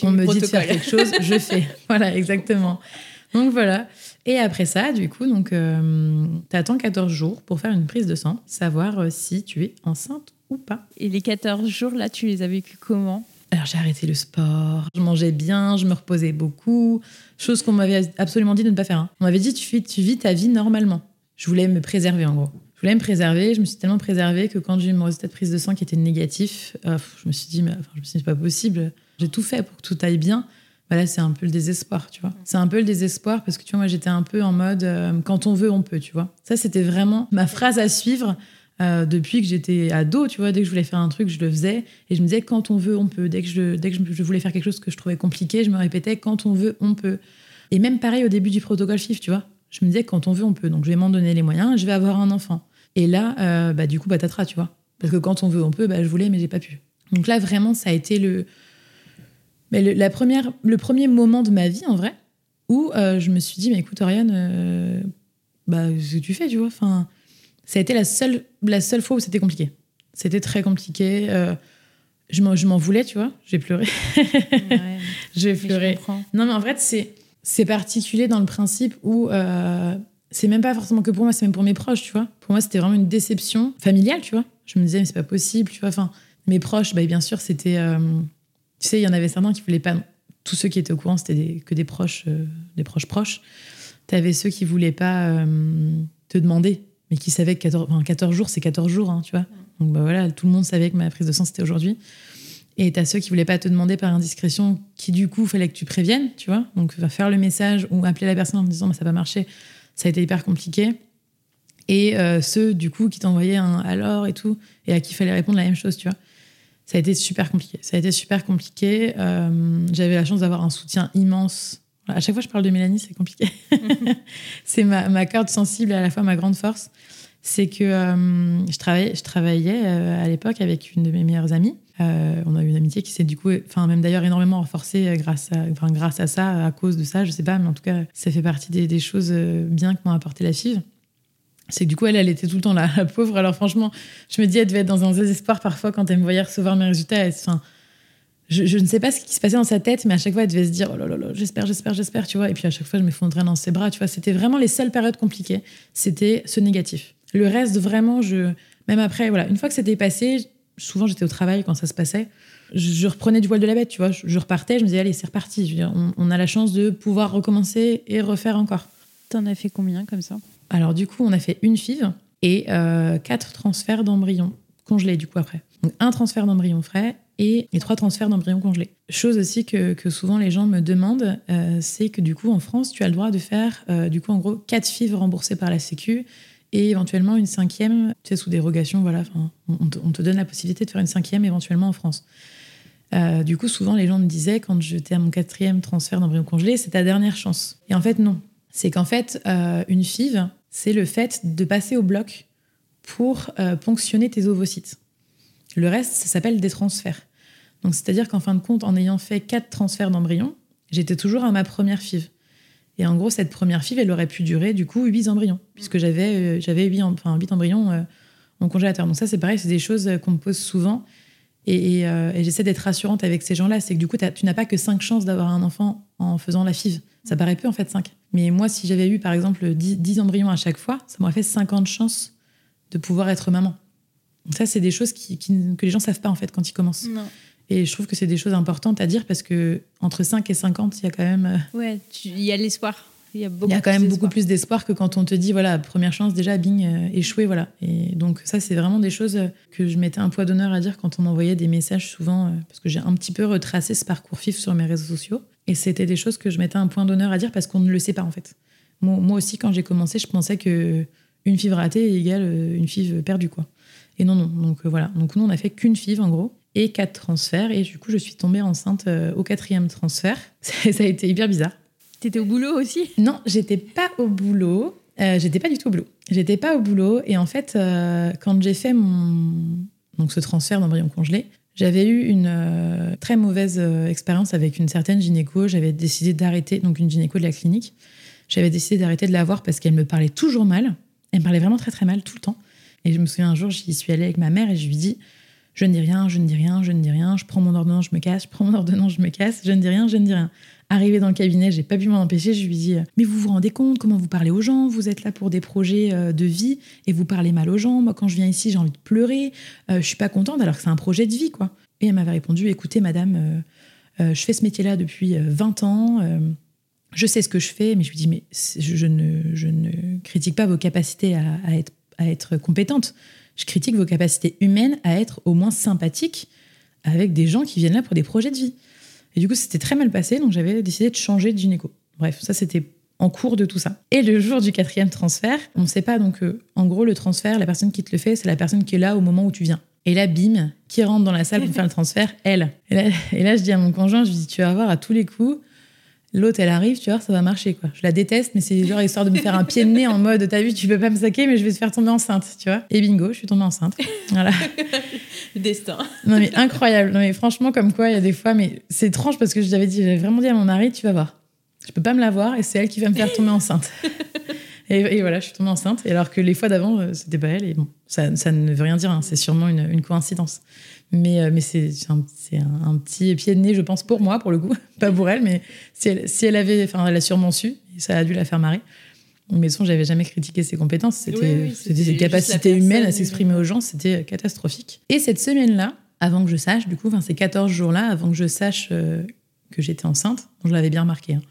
On me dit de faire quelque chose, je fais. Voilà, exactement. Donc voilà. Et après ça, du coup, donc, euh, t'attends 14 jours pour faire une prise de sang, savoir euh, si tu es enceinte ou pas. Et les 14 jours là, tu les as vécus comment? Alors j'ai arrêté le sport, je mangeais bien, je me reposais beaucoup, chose qu'on m'avait absolument dit de ne pas faire. hein. On m'avait dit tu vis, tu vis ta vie normalement. Je voulais me préserver en gros. Je voulais me préserver, je me suis tellement préservée que quand j'ai eu mon résultat de prise de sang qui était négatif, euh, je me suis dit mais enfin, je me suis dit c'est pas possible. J'ai tout fait pour que tout aille bien. Bah là c'est un peu le désespoir, tu vois. C'est un peu le désespoir parce que tu vois moi j'étais un peu en mode euh, quand on veut on peut, tu vois. Ça c'était vraiment ma phrase à suivre. Euh, depuis que j'étais ado, tu vois, dès que je voulais faire un truc, je le faisais. Et je me disais, quand on veut, on peut. Dès que je, dès que je, voulais faire quelque chose que je trouvais compliqué, je me répétais, quand on veut, on peut. Et même pareil au début du protocole FIF, tu vois. Je me disais, quand on veut, on peut. Donc je vais m'en donner les moyens, je vais avoir un enfant. Et là, euh, bah, du coup, patatras, tu vois. Parce que quand on veut, on peut, bah, je voulais, mais j'ai pas pu. Donc là, vraiment, ça a été le, mais le, la première, le premier moment de ma vie, en vrai, où euh, je me suis dit, mais écoute, Oriane, euh, bah, ce que tu fais, tu vois. Enfin, ça a été la seule, la seule fois où c'était compliqué. C'était très compliqué. euh, je m'en voulais, tu vois. J'ai pleuré. Ouais, J'ai je pleuré. Non, mais en fait, c'est particulier dans le principe où euh, c'est même pas forcément que pour moi, c'est même pour mes proches, tu vois. Pour moi, c'était vraiment une déception familiale, tu vois. Je me disais, mais c'est pas possible, tu vois. Enfin, mes proches, bah, bien sûr, c'était. euh, tu sais, il y en avait certains qui voulaient pas. Tous ceux qui étaient au courant, c'était que des proches, euh, des proches proches. T'avais ceux qui voulaient pas te demander, mais qui savaient que 14, enfin, 14 jours, c'est 14 jours, hein, tu vois. Donc bah voilà, tout le monde savait que ma prise de sang, c'était aujourd'hui. Et t'as ceux qui voulaient pas te demander par indiscrétion, qui du coup, fallait que tu préviennes, tu vois. Donc, faire le message ou appeler la personne en disant, bah, ça va marcher. Ça a été hyper compliqué. Et euh, ceux, du coup, qui t'envoyaient un alors et tout, et à qui fallait répondre la même chose, tu vois. Ça a été super compliqué. Ça a été super compliqué. Euh, J'avais la chance d'avoir un soutien immense. À chaque fois que je parle de Mélanie, c'est compliqué. c'est ma, ma corde sensible et à la fois ma grande force. C'est que euh, je travaillais, je travaillais euh, à l'époque avec une de mes meilleures amies. Euh, on a eu une amitié qui s'est du coup, enfin même d'ailleurs énormément renforcée grâce à, enfin, grâce à ça, à cause de ça, je sais pas, mais en tout cas, ça fait partie des, des choses bien que m'a apporté la FIV. C'est que du coup, elle, elle était tout le temps là, la pauvre. Alors franchement, je me dis, elle devait être dans un désespoir parfois quand elle me voyait recevoir mes résultats. Elle- Enfin, je, je ne sais pas ce qui se passait dans sa tête, mais à chaque fois, elle devait se dire, oh là là là, j'espère, j'espère, j'espère, tu vois. Et puis à chaque fois, je m'effondrais dans ses bras, tu vois. C'était vraiment les seules périodes compliquées. C'était ce négatif. Le reste, vraiment, je, même après, voilà, une fois que c'était passé, souvent j'étais au travail quand ça se passait, je, je reprenais du poil de la bête, tu vois. Je, je repartais, je me disais, allez, c'est reparti. Je veux dire, on, on a la chance de pouvoir recommencer et refaire encore. T'en as fait combien comme ça? Alors du coup, on a fait une FIV et euh, quatre transferts d'embryons congelés du coup après. Donc un transfert d'embryon frais et, et trois transferts d'embryons congelés. Chose aussi que, souvent les gens me demandent, euh, c'est que du coup en France, tu as le droit de faire euh, du coup en gros quatre FIV remboursées par la Sécu et éventuellement une cinquième, tu sais, sous dérogation, voilà, on, te, on te donne la possibilité de faire une cinquième éventuellement en France. Euh, du coup, souvent les gens me disaient quand j'étais à mon quatrième transfert d'embryon congelé, c'est ta dernière chance. Et en fait, non. C'est qu'en fait, une FIV, c'est le fait de passer au bloc pour ponctionner tes ovocytes. Le reste, ça s'appelle des transferts. Donc, c'est-à-dire qu'en fin de compte, en ayant fait quatre transferts d'embryons, j'étais toujours à ma première FIV. Et en gros, cette première FIV, elle aurait pu durer du coup huit embryons, puisque j'avais euh, j'avais huit, em- enfin, huit embryons euh, en congélateur. Donc ça, c'est pareil, c'est des choses euh, qu'on me pose souvent. Et, j'essaie d'être rassurante avec ces gens-là. C'est que du coup, tu n'as pas que 5 chances d'avoir un enfant en faisant la FIV. Ça paraît peu en fait 5. Mais moi, si j'avais eu par exemple 10, 10 embryons à chaque fois, ça m'aurait fait 50 chances de pouvoir être maman. Ça, c'est des choses qui, qui- que les gens savent pas en fait quand ils commencent. Non. Et je trouve que c'est des choses importantes à dire parce que entre 5 et 50, il y a quand même, euh, Ouais, il y a l'espoir. Il y a, beaucoup il y a quand même plus beaucoup d'espoir. plus d'espoir que quand on te dit voilà première chance déjà bing euh, échoué voilà. Et donc ça c'est vraiment des choses que je mettais un poids d'honneur à dire quand on m'envoyait des messages souvent euh, parce que j'ai un petit peu retracé ce parcours FIF sur mes réseaux sociaux et c'était des choses que je mettais un point d'honneur à dire parce qu'on ne le sait pas en fait. Moi, moi aussi quand j'ai commencé je pensais que une FIV ratée égale une FIV perdue quoi. Et non non donc euh, voilà donc nous on a fait qu'une FIV en gros et quatre transferts et du coup je suis tombée enceinte euh, au quatrième transfert. ça a été hyper bizarre. T'étais au boulot aussi? Non, j'étais pas au boulot. Euh, j'étais pas du tout au boulot. J'étais pas au boulot. Et en fait, euh, quand j'ai fait mon donc ce transfert d'embryon congelé, j'avais eu une euh, très mauvaise expérience avec une certaine gynéco. J'avais décidé d'arrêter, donc une gynéco de la clinique. J'avais décidé d'arrêter de la voir parce qu'elle me parlait toujours mal. Elle me parlait vraiment très très mal tout le temps. Et je me souviens un jour, j'y suis allée avec ma mère et je lui dis Je ne dis rien, je ne dis rien, je ne dis rien. Je prends mon ordonnance, je me casse. Je prends mon ordonnance, je me casse. Je ne dis rien, je ne dis rien. Arrivée dans le cabinet, j'ai pas pu m'en empêcher. Je lui dis Mais vous vous rendez compte comment vous parlez aux gens Vous êtes là pour des projets euh, de vie et vous parlez mal aux gens. Moi, quand je viens ici, j'ai envie de pleurer. Euh, je suis pas contente alors que c'est un projet de vie, quoi. Et elle m'avait répondu Écoutez, madame, euh, euh, je fais ce métier-là depuis euh, 20 ans. je sais ce que je fais, mais je lui dis Mais je, ne, critique pas vos capacités à être, à être compétente. Je critique vos capacités humaines à être au moins sympathique avec des gens qui viennent là pour des projets de vie. Et du coup, c'était très mal passé, donc j'avais décidé de changer de gynéco. Bref, ça c'était en cours de tout ça. Et le jour du quatrième transfert, on ne sait pas, donc euh, en gros, le transfert, la personne qui te le fait, c'est la personne qui est là au moment où tu viens. Et là, bim, qui rentre dans la salle pour faire le transfert? Elle. Et là, et là, je dis à mon conjoint, je lui dis, tu vas voir à tous les coups, l'autre, elle arrive, tu voir, ça va marcher. quoi. Je la déteste, mais c'est genre histoire de me faire un pied de nez en mode, t'as vu, tu peux pas me saquer, mais je vais te faire tomber enceinte, tu vois. Et bingo, je suis tombée enceinte. Voilà. Destin. Non mais incroyable. Non mais franchement comme quoi il y a des fois mais c'est étrange parce que je l'avais dit j'avais vraiment dit à mon mari tu vas voir. Je peux pas me la voir et c'est elle qui va me faire tomber enceinte. Et, et voilà, je suis tombée enceinte. Et alors que les fois d'avant, euh, c'était pas elle. Et bon, ça, ça ne veut rien dire. hein, c'est sûrement une, une coïncidence. Mais, euh, mais c'est un, un, un petit pied de nez, je pense, pour moi, pour le coup. Pas pour elle, mais si elle, si elle avait... Enfin, elle a sûrement su. Ça a dû la faire marrer. Mais son, j'avais jamais critiqué ses compétences. C'était Oui, ses capacités humaines à s'exprimer euh, aux gens. C'était catastrophique. Et cette semaine-là, avant que je sache, du coup, enfin, ces 14 jours-là, avant que je sache euh, que j'étais enceinte, je l'avais bien remarqué. hein.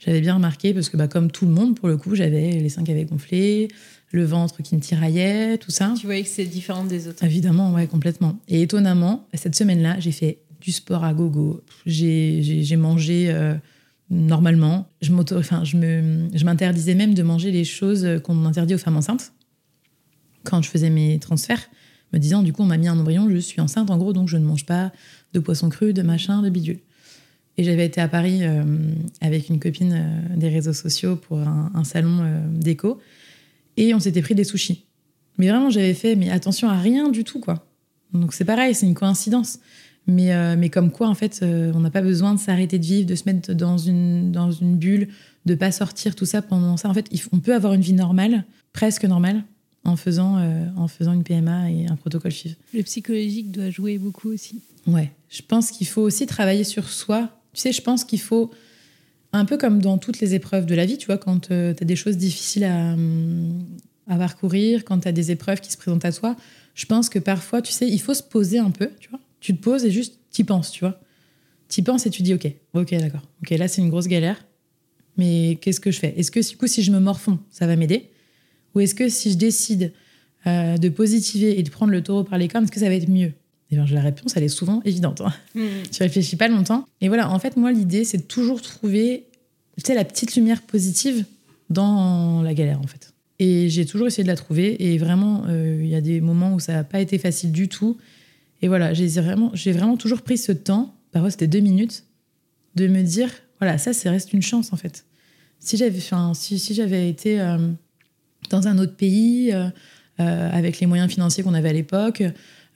J'avais bien remarqué parce que, bah, comme tout le monde, pour le coup, j'avais les seins qui avaient gonflé, le ventre qui me tiraillait, tout ça. Tu voyais que c'est différent des autres. Évidemment, ouais, complètement. Et étonnamment, cette semaine-là, j'ai fait du sport à gogo. J'ai mangé euh, normalement. Je enfin, je me- je m'interdisais même de manger les choses qu'on interdit aux femmes enceintes quand je faisais mes transferts, me disant du coup, on m'a mis un embryon, je suis enceinte en gros, donc je ne mange pas de poisson cru, de machin, de bidule. Et j'avais été à Paris euh, avec une copine euh, des réseaux sociaux pour un, un salon déco et on s'était pris des sushis. Mais vraiment, j'avais fait, mais attention à rien du tout, quoi. Donc c'est pareil, c'est une coïncidence. Mais, euh, mais comme quoi, en fait, euh, on n'a pas besoin de s'arrêter de vivre, de se mettre dans une, dans une bulle, de pas sortir, tout ça pendant ça. En fait, on peut avoir une vie normale, presque normale, en faisant, euh, en faisant une PMA et un protocole FIV. Le psychologique doit jouer beaucoup aussi. Ouais, je pense qu'il faut aussi travailler sur soi. Tu sais, je pense qu'il faut, un peu comme dans toutes les épreuves de la vie, tu vois, quand tu as des choses difficiles à, à parcourir, quand tu as des épreuves qui se présentent à toi, je pense que parfois, tu sais, il faut se poser un peu, tu vois. Tu te poses et juste, tu penses, tu vois. Tu penses et tu dis, ok, ok, d'accord. Ok, là, c'est une grosse galère. Mais qu'est-ce que je fais? Est-ce que, du coup, si je me morfonds, ça va m'aider? Ou est-ce que si je décide euh, de positiver et de prendre le taureau par les cornes, est-ce que ça va être mieux? Et bien, la réponse, elle est souvent évidente. hein. Tu réfléchis pas longtemps. Et voilà, en fait, moi, l'idée, c'est de toujours trouver, tu sais, la petite lumière positive dans la galère, en fait. Et j'ai toujours essayé de la trouver. Et vraiment, euh, il y a des moments où ça n'a pas été facile du tout. Et voilà, j'ai vraiment, j'ai vraiment toujours pris ce temps, parfois c'était deux minutes, de me dire, voilà, ça, ça reste une chance, en fait. Si j'avais, enfin, si, si j'avais été euh, dans un autre pays, euh, avec les moyens financiers qu'on avait à l'époque,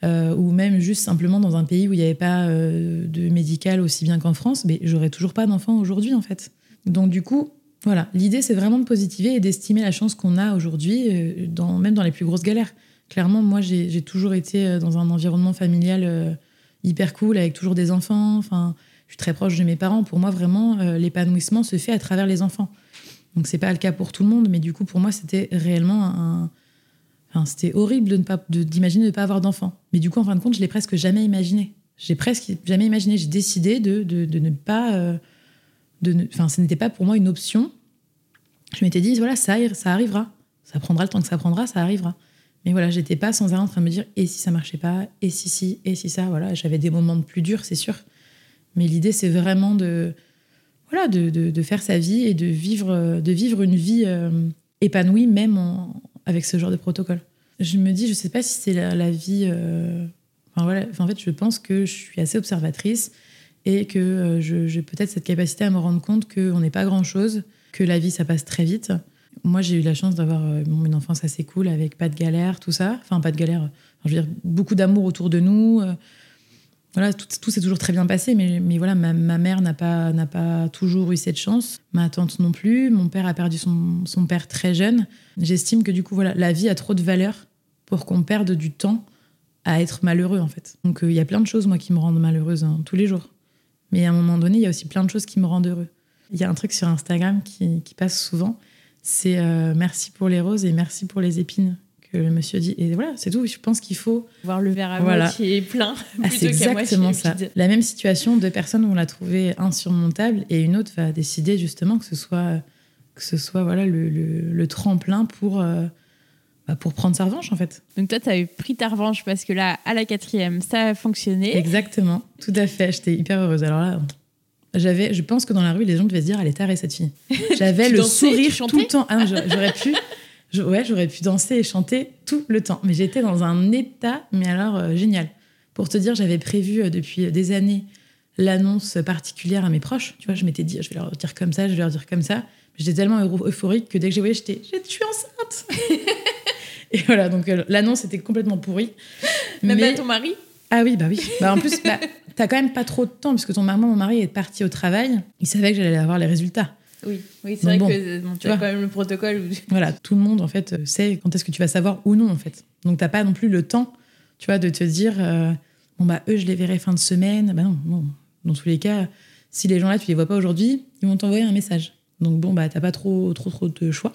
euh, ou même juste simplement dans un pays où il n'y avait pas euh, de médical aussi bien qu'en France, mais j'aurais toujours pas d'enfant aujourd'hui en fait. Donc du coup, voilà, l'idée c'est vraiment de positiver et d'estimer la chance qu'on a aujourd'hui, euh, même dans les plus grosses galères. Clairement, moi j'ai toujours été euh, dans un environnement familial hyper cool avec toujours des enfants. Enfin, je suis très proche de mes parents. Pour moi, vraiment, l'épanouissement se fait à travers les enfants. Donc, c'est pas le cas pour tout le monde, mais du coup, pour moi, c'était réellement un. C'était horrible de d'imaginer de ne pas avoir d'enfants. Mais du coup, en fin de compte, je l'ai presque jamais imaginé. J'ai presque jamais imaginé. J'ai décidé de, ne pas. euh, ce n'était pas pour moi une option. Je m'étais dit, voilà, ça, ça arrivera. Ça prendra le temps que ça prendra, ça arrivera. Mais voilà, j'étais pas sans arrêt en train de me dire, et si ça marchait pas, et si si, et si ça, voilà. J'avais des moments de plus durs, c'est sûr. Mais l'idée, c'est vraiment de, voilà, de, faire sa vie et de vivre, de vivre une vie euh, épanouie, même en- avec ce genre de protocole. Je me dis, je sais pas si c'est la, vie. euh, Enfin, voilà. En fait, je pense que je suis assez observatrice et que euh, j'ai peut-être cette capacité à me rendre compte qu'on n'est pas grand-chose, que la vie, ça passe très vite. Moi, j'ai eu la chance d'avoir euh, une enfance assez cool, avec pas de galère, tout ça. Enfin, pas de galère, je veux dire, beaucoup d'amour autour de nous. Voilà, tout, tout s'est toujours très bien passé, mais, mais voilà, ma, ma mère n'a pas, n'a pas toujours eu cette chance, ma tante non plus, mon père a perdu son, son père très jeune. J'estime que du coup, voilà, la vie a trop de valeur pour qu'on perde du temps à être malheureux, en fait. Donc, euh, il y a plein de choses, moi, qui me rendent malheureuse hein, tous les jours. Mais à un moment donné, il y a aussi plein de choses qui me rendent heureux. Il y a un truc sur Instagram qui, qui passe souvent, c'est euh, merci pour les roses et merci pour les épines que le monsieur dit. Et voilà, c'est tout. Je pense qu'il faut Voir le verre à Voilà. moitié plein ah, c'est exactement ça. vide. La même situation, deux personnes vont la trouver insurmontable et une autre va décider justement que ce soit, que ce soit voilà, le, le- le tremplin pour, euh, bah, pour prendre sa revanche en fait. Donc toi, tu as pris ta revanche parce que là, à la quatrième, ça a fonctionné. Exactement, tout à fait. J'étais hyper heureuse. Alors là, j'avais, je pense que dans la rue, les gens devaient se dire, elle est tarée cette fille. J'avais le dansais, sourire tout le temps. Ah j'aurais pu, je- ouais, j'aurais pu danser et chanter tout le temps. Mais j'étais dans un état, mais alors euh, génial. Pour te dire, j'avais prévu euh, depuis des années l'annonce particulière à mes proches. Tu vois, je m'étais dit, je vais leur dire comme ça, je vais leur dire comme ça. J'étais tellement euphorique que dès que j'ai voyé, j'étais, je suis enceinte. et voilà, donc euh, l'annonce était complètement pourrie. Même Mais- à ton mari? Ah oui, bah oui. Bah en plus, bah, t'as quand même pas trop de temps, puisque ton maman, mon mari est parti au travail. Il savait que j'allais avoir les résultats. Oui, oui c'est vrai bon, que bon, tu tu as quand même le protocole. où- Voilà, tout le monde, en fait, euh, sait quand est-ce que tu vas savoir ou non, en fait. Donc t'as pas non plus le temps, tu vois, de te dire, euh, bon, bah eux, je les verrai fin de semaine. Bah non, non. Dans tous les cas, si les gens-là, tu les vois pas aujourd'hui, ils vont t'envoyer un message. Donc bon, bah t'as pas trop, trop, trop de choix.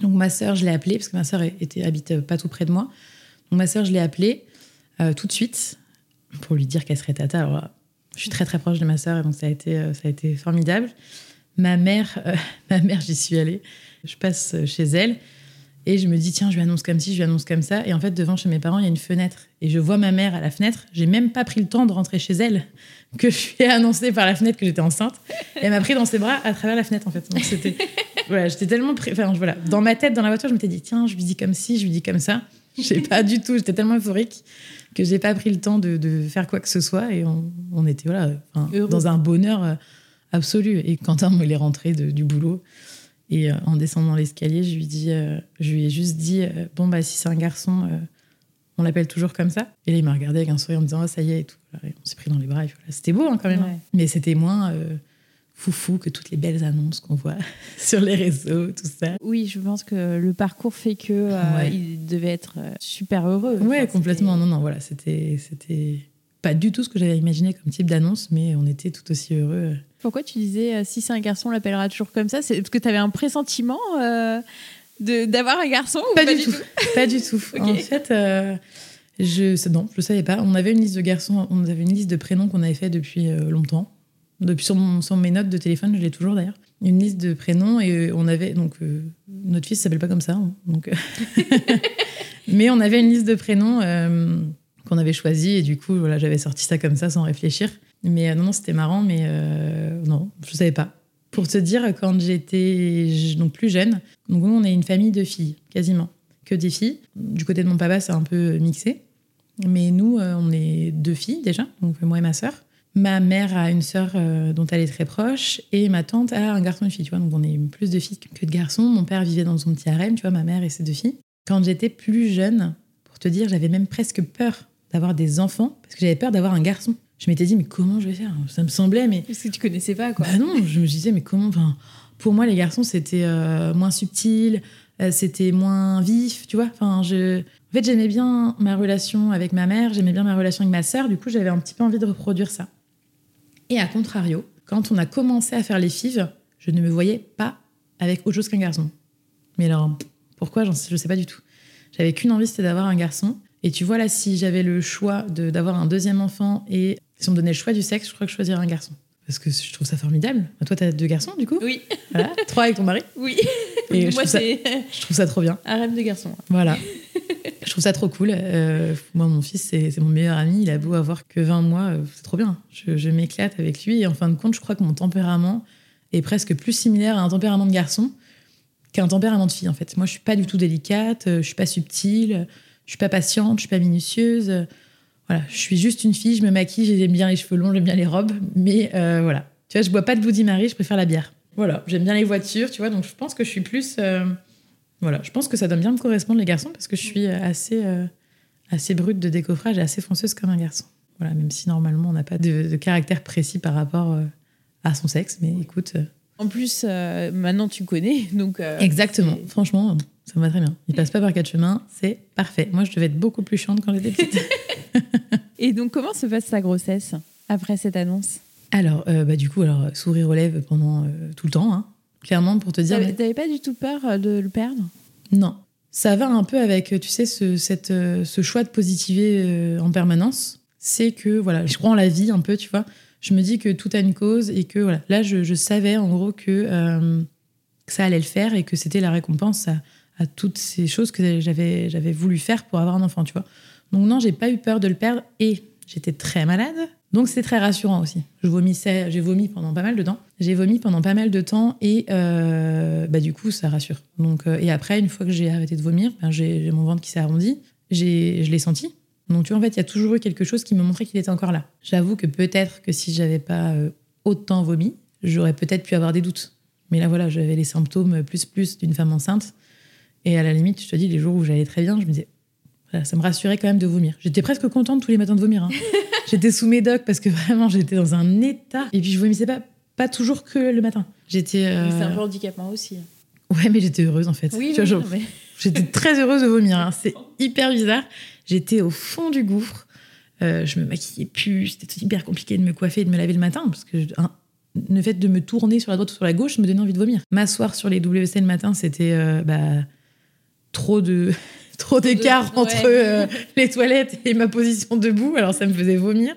Donc ma sœur, je l'ai appelée, parce que ma sœur était, habite euh, pas tout près de moi. Donc ma sœur, je l'ai appelée euh, tout de suite pour lui dire qu'elle serait tata. Alors là, je suis très très proche de ma sœur, et donc ça a été, euh, ça a été formidable. Ma mère, euh, ma mère, j'y suis allée. Je passe euh, chez elle et je me dis tiens, je lui annonce comme ci, je lui annonce comme ça. Et en fait, devant chez mes parents, il y a une fenêtre et je vois ma mère à la fenêtre. J'ai même pas pris le temps de rentrer chez elle que je lui ai annoncé par la fenêtre que j'étais enceinte. Et elle m'a pris dans ses bras à travers la fenêtre en fait. Donc c'était voilà, j'étais tellement pré- enfin voilà, dans ma tête, dans la voiture, je m'étais dit tiens, je lui dis comme ci, je lui dis comme ça. J'ai pas du tout, j'étais tellement euphorique que j'ai pas pris le temps de, de faire quoi que ce soit et on, on était voilà, dans un bonheur euh, absolu. Et Quentin, il est rentré de- du boulot. Et euh, en descendant l'escalier, je lui dis, euh, je lui ai juste dit, euh, bon bah si c'est un garçon, on l'appelle toujours comme ça. Et là, il m'a regardé avec un sourire en me disant, oh, ça y est et tout. Et on s'est pris dans les bras. et voilà. C'était beau hein, quand même. Ouais. Mais c'était moins foufou que toutes les belles annonces qu'on voit sur les réseaux, tout ça. Oui, je pense que le parcours fait que Ouais. il devait être super heureux. Ouais, Enfin, complètement. Non, non, voilà, c'était, c'était pas du tout ce que j'avais imaginé comme type d'annonce, mais on était tout aussi heureux. Pourquoi tu disais euh, si c'est un garçon, on l'appellera toujours comme ça? C'est parce que tu avais un pressentiment euh, d'avoir un garçon ou Pas, du tout. Pas du tout. En fait, euh, je non, je savais pas. On avait une liste de garçons, on avait une liste de prénoms qu'on avait fait depuis longtemps. Depuis sur, mon- sur mes notes de téléphone, je l'ai toujours d'ailleurs. Une liste de prénoms et on avait donc euh, notre fils s'appelle pas comme ça, hein, donc. Mais on avait une liste de prénoms qu'on avait choisi et du coup voilà, j'avais sorti ça comme ça sans réfléchir. Mais euh, non, c'était marrant, mais euh, non, je savais pas. Pour te dire, quand j'étais donc plus jeune, donc nous, on est une famille de filles, quasiment. Que des filles. Du côté de mon papa, c'est un peu mixé. Mais nous, euh, on est deux filles déjà, donc moi et ma sœur. Ma mère a une sœur dont elle est très proche et ma tante a un garçon et une fille, tu vois. Donc on est plus de filles que de garçons. Mon père vivait dans son petit harem, tu vois, ma mère et ses deux filles. Quand j'étais plus jeune, pour te dire, j'avais même presque peur d'avoir des enfants parce que j'avais peur d'avoir un garçon. Je m'étais dit, mais comment je vais faire? Ça me semblait, mais Parce que tu connaissais pas, quoi. bah non, je me disais, mais comment? Enfin, Pour moi, les garçons, c'était euh, moins subtil. euh, c'était moins vif, tu vois? Enfin, je... En fait, j'aimais bien ma relation avec ma mère, j'aimais bien ma relation avec ma sœur, du coup, j'avais un petit peu envie de reproduire ça. Et à contrario, quand on a commencé à faire les fives, je ne me voyais pas avec autre chose qu'un garçon. Mais alors, pourquoi? Je ne sais pas du tout. J'avais qu'une envie, c'était d'avoir un garçon. Et tu vois, là, si j'avais le choix de- d'avoir un deuxième enfant et si on me donnait le choix du sexe, je crois que je choisirais un garçon. Parce que je trouve ça formidable. Toi, t'as deux garçons, du coup Oui, Voilà. Trois avec ton mari. oui. Et je Moi, trouve ça- c'est Je trouve ça trop bien. un rêve de garçon. Voilà. je trouve ça trop cool. Euh, moi, mon fils, c'est mon meilleur ami. Il a beau avoir que 20 mois, euh, c'est trop bien. Je, je m'éclate avec lui. Et en fin de compte, je crois que mon tempérament est presque plus similaire à un tempérament de garçon qu'un tempérament de fille, en fait. Moi, je suis pas du tout délicate, euh, je suis pas subtile, je suis pas patiente, je suis pas minutieuse. Voilà, je suis juste une fille, je me maquille, j'aime bien les cheveux longs, j'aime bien les robes. Mais euh, voilà. Tu vois, je bois pas de Bloody Mary, je préfère la bière. Voilà, j'aime bien les voitures, tu vois. Donc, je pense que je suis plus... euh, voilà, je pense que ça doit bien me correspondre les garçons parce que je suis euh, assez, euh, assez brute de décoffrage et assez fonceuse comme un garçon. Voilà, même si normalement on n'a pas de, de caractère précis par rapport à son sexe, mais écoute, En plus, maintenant tu connais, donc. exactement. Franchement, ça me va très bien. Il passe pas par quatre chemins, c'est parfait. Moi, je devais être beaucoup plus chiante quand j'étais petite. Et donc, comment se passe ta grossesse après cette annonce? Alors, euh, bah, du coup, alors sourire aux lèvres pendant euh, tout le temps, hein. clairement pour te dire. T'avais mais- pas du tout peur euh, de le perdre? Non. Ça va un peu avec, tu sais, ce, cette, ce choix de positiver euh, en permanence. C'est que, voilà, je crois en la vie un peu, tu vois. Je me dis que tout a une cause et que, voilà, là, je, je savais en gros que, que ça allait le faire et que c'était la récompense à, à toutes ces choses que j'avais, j'avais voulu faire pour avoir un enfant, tu vois. Donc, non, j'ai pas eu peur de le perdre et j'étais très malade. Donc, c'était très rassurant aussi. Je vomissais, j'ai vomi pendant pas mal de temps. J'ai vomi pendant pas mal de temps et euh, bah, du coup, ça rassure. Donc, euh, et après, une fois que j'ai arrêté de vomir, ben, j'ai j'ai mon ventre qui s'est arrondi. J'ai- Je l'ai senti. Donc, tu vois, en fait, il y a toujours eu quelque chose qui me montrait qu'il était encore là. J'avoue que peut-être que si j'avais pas euh, autant vomi, j'aurais peut-être pu avoir des doutes. Mais là, voilà, j'avais les symptômes plus plus d'une femme enceinte. Et à la limite, je te dis, les jours où j'allais très bien, je me disais, ça me rassurait quand même de vomir. J'étais presque contente tous les matins de vomir. hein. j'étais sous médoc parce que vraiment, j'étais dans un état. Et puis, je vomissais pas, pas toujours que le matin. J'étais. euh, C'est un peu handicapant aussi. Ouais, mais j'étais heureuse en fait. Oui, oui, mais- J'étais très heureuse de vomir. hein. C'est hyper bizarre. J'étais au fond du gouffre. Euh, je me maquillais plus. C'était hyper compliqué de me coiffer et de me laver le matin parce que le fait de me tourner sur la droite ou sur la gauche me donnait envie de vomir. M'asseoir sur les WC le matin, c'était euh, bah, trop de trop d'écart de- entre ouais. euh, les toilettes et ma position debout. Alors ça me faisait vomir.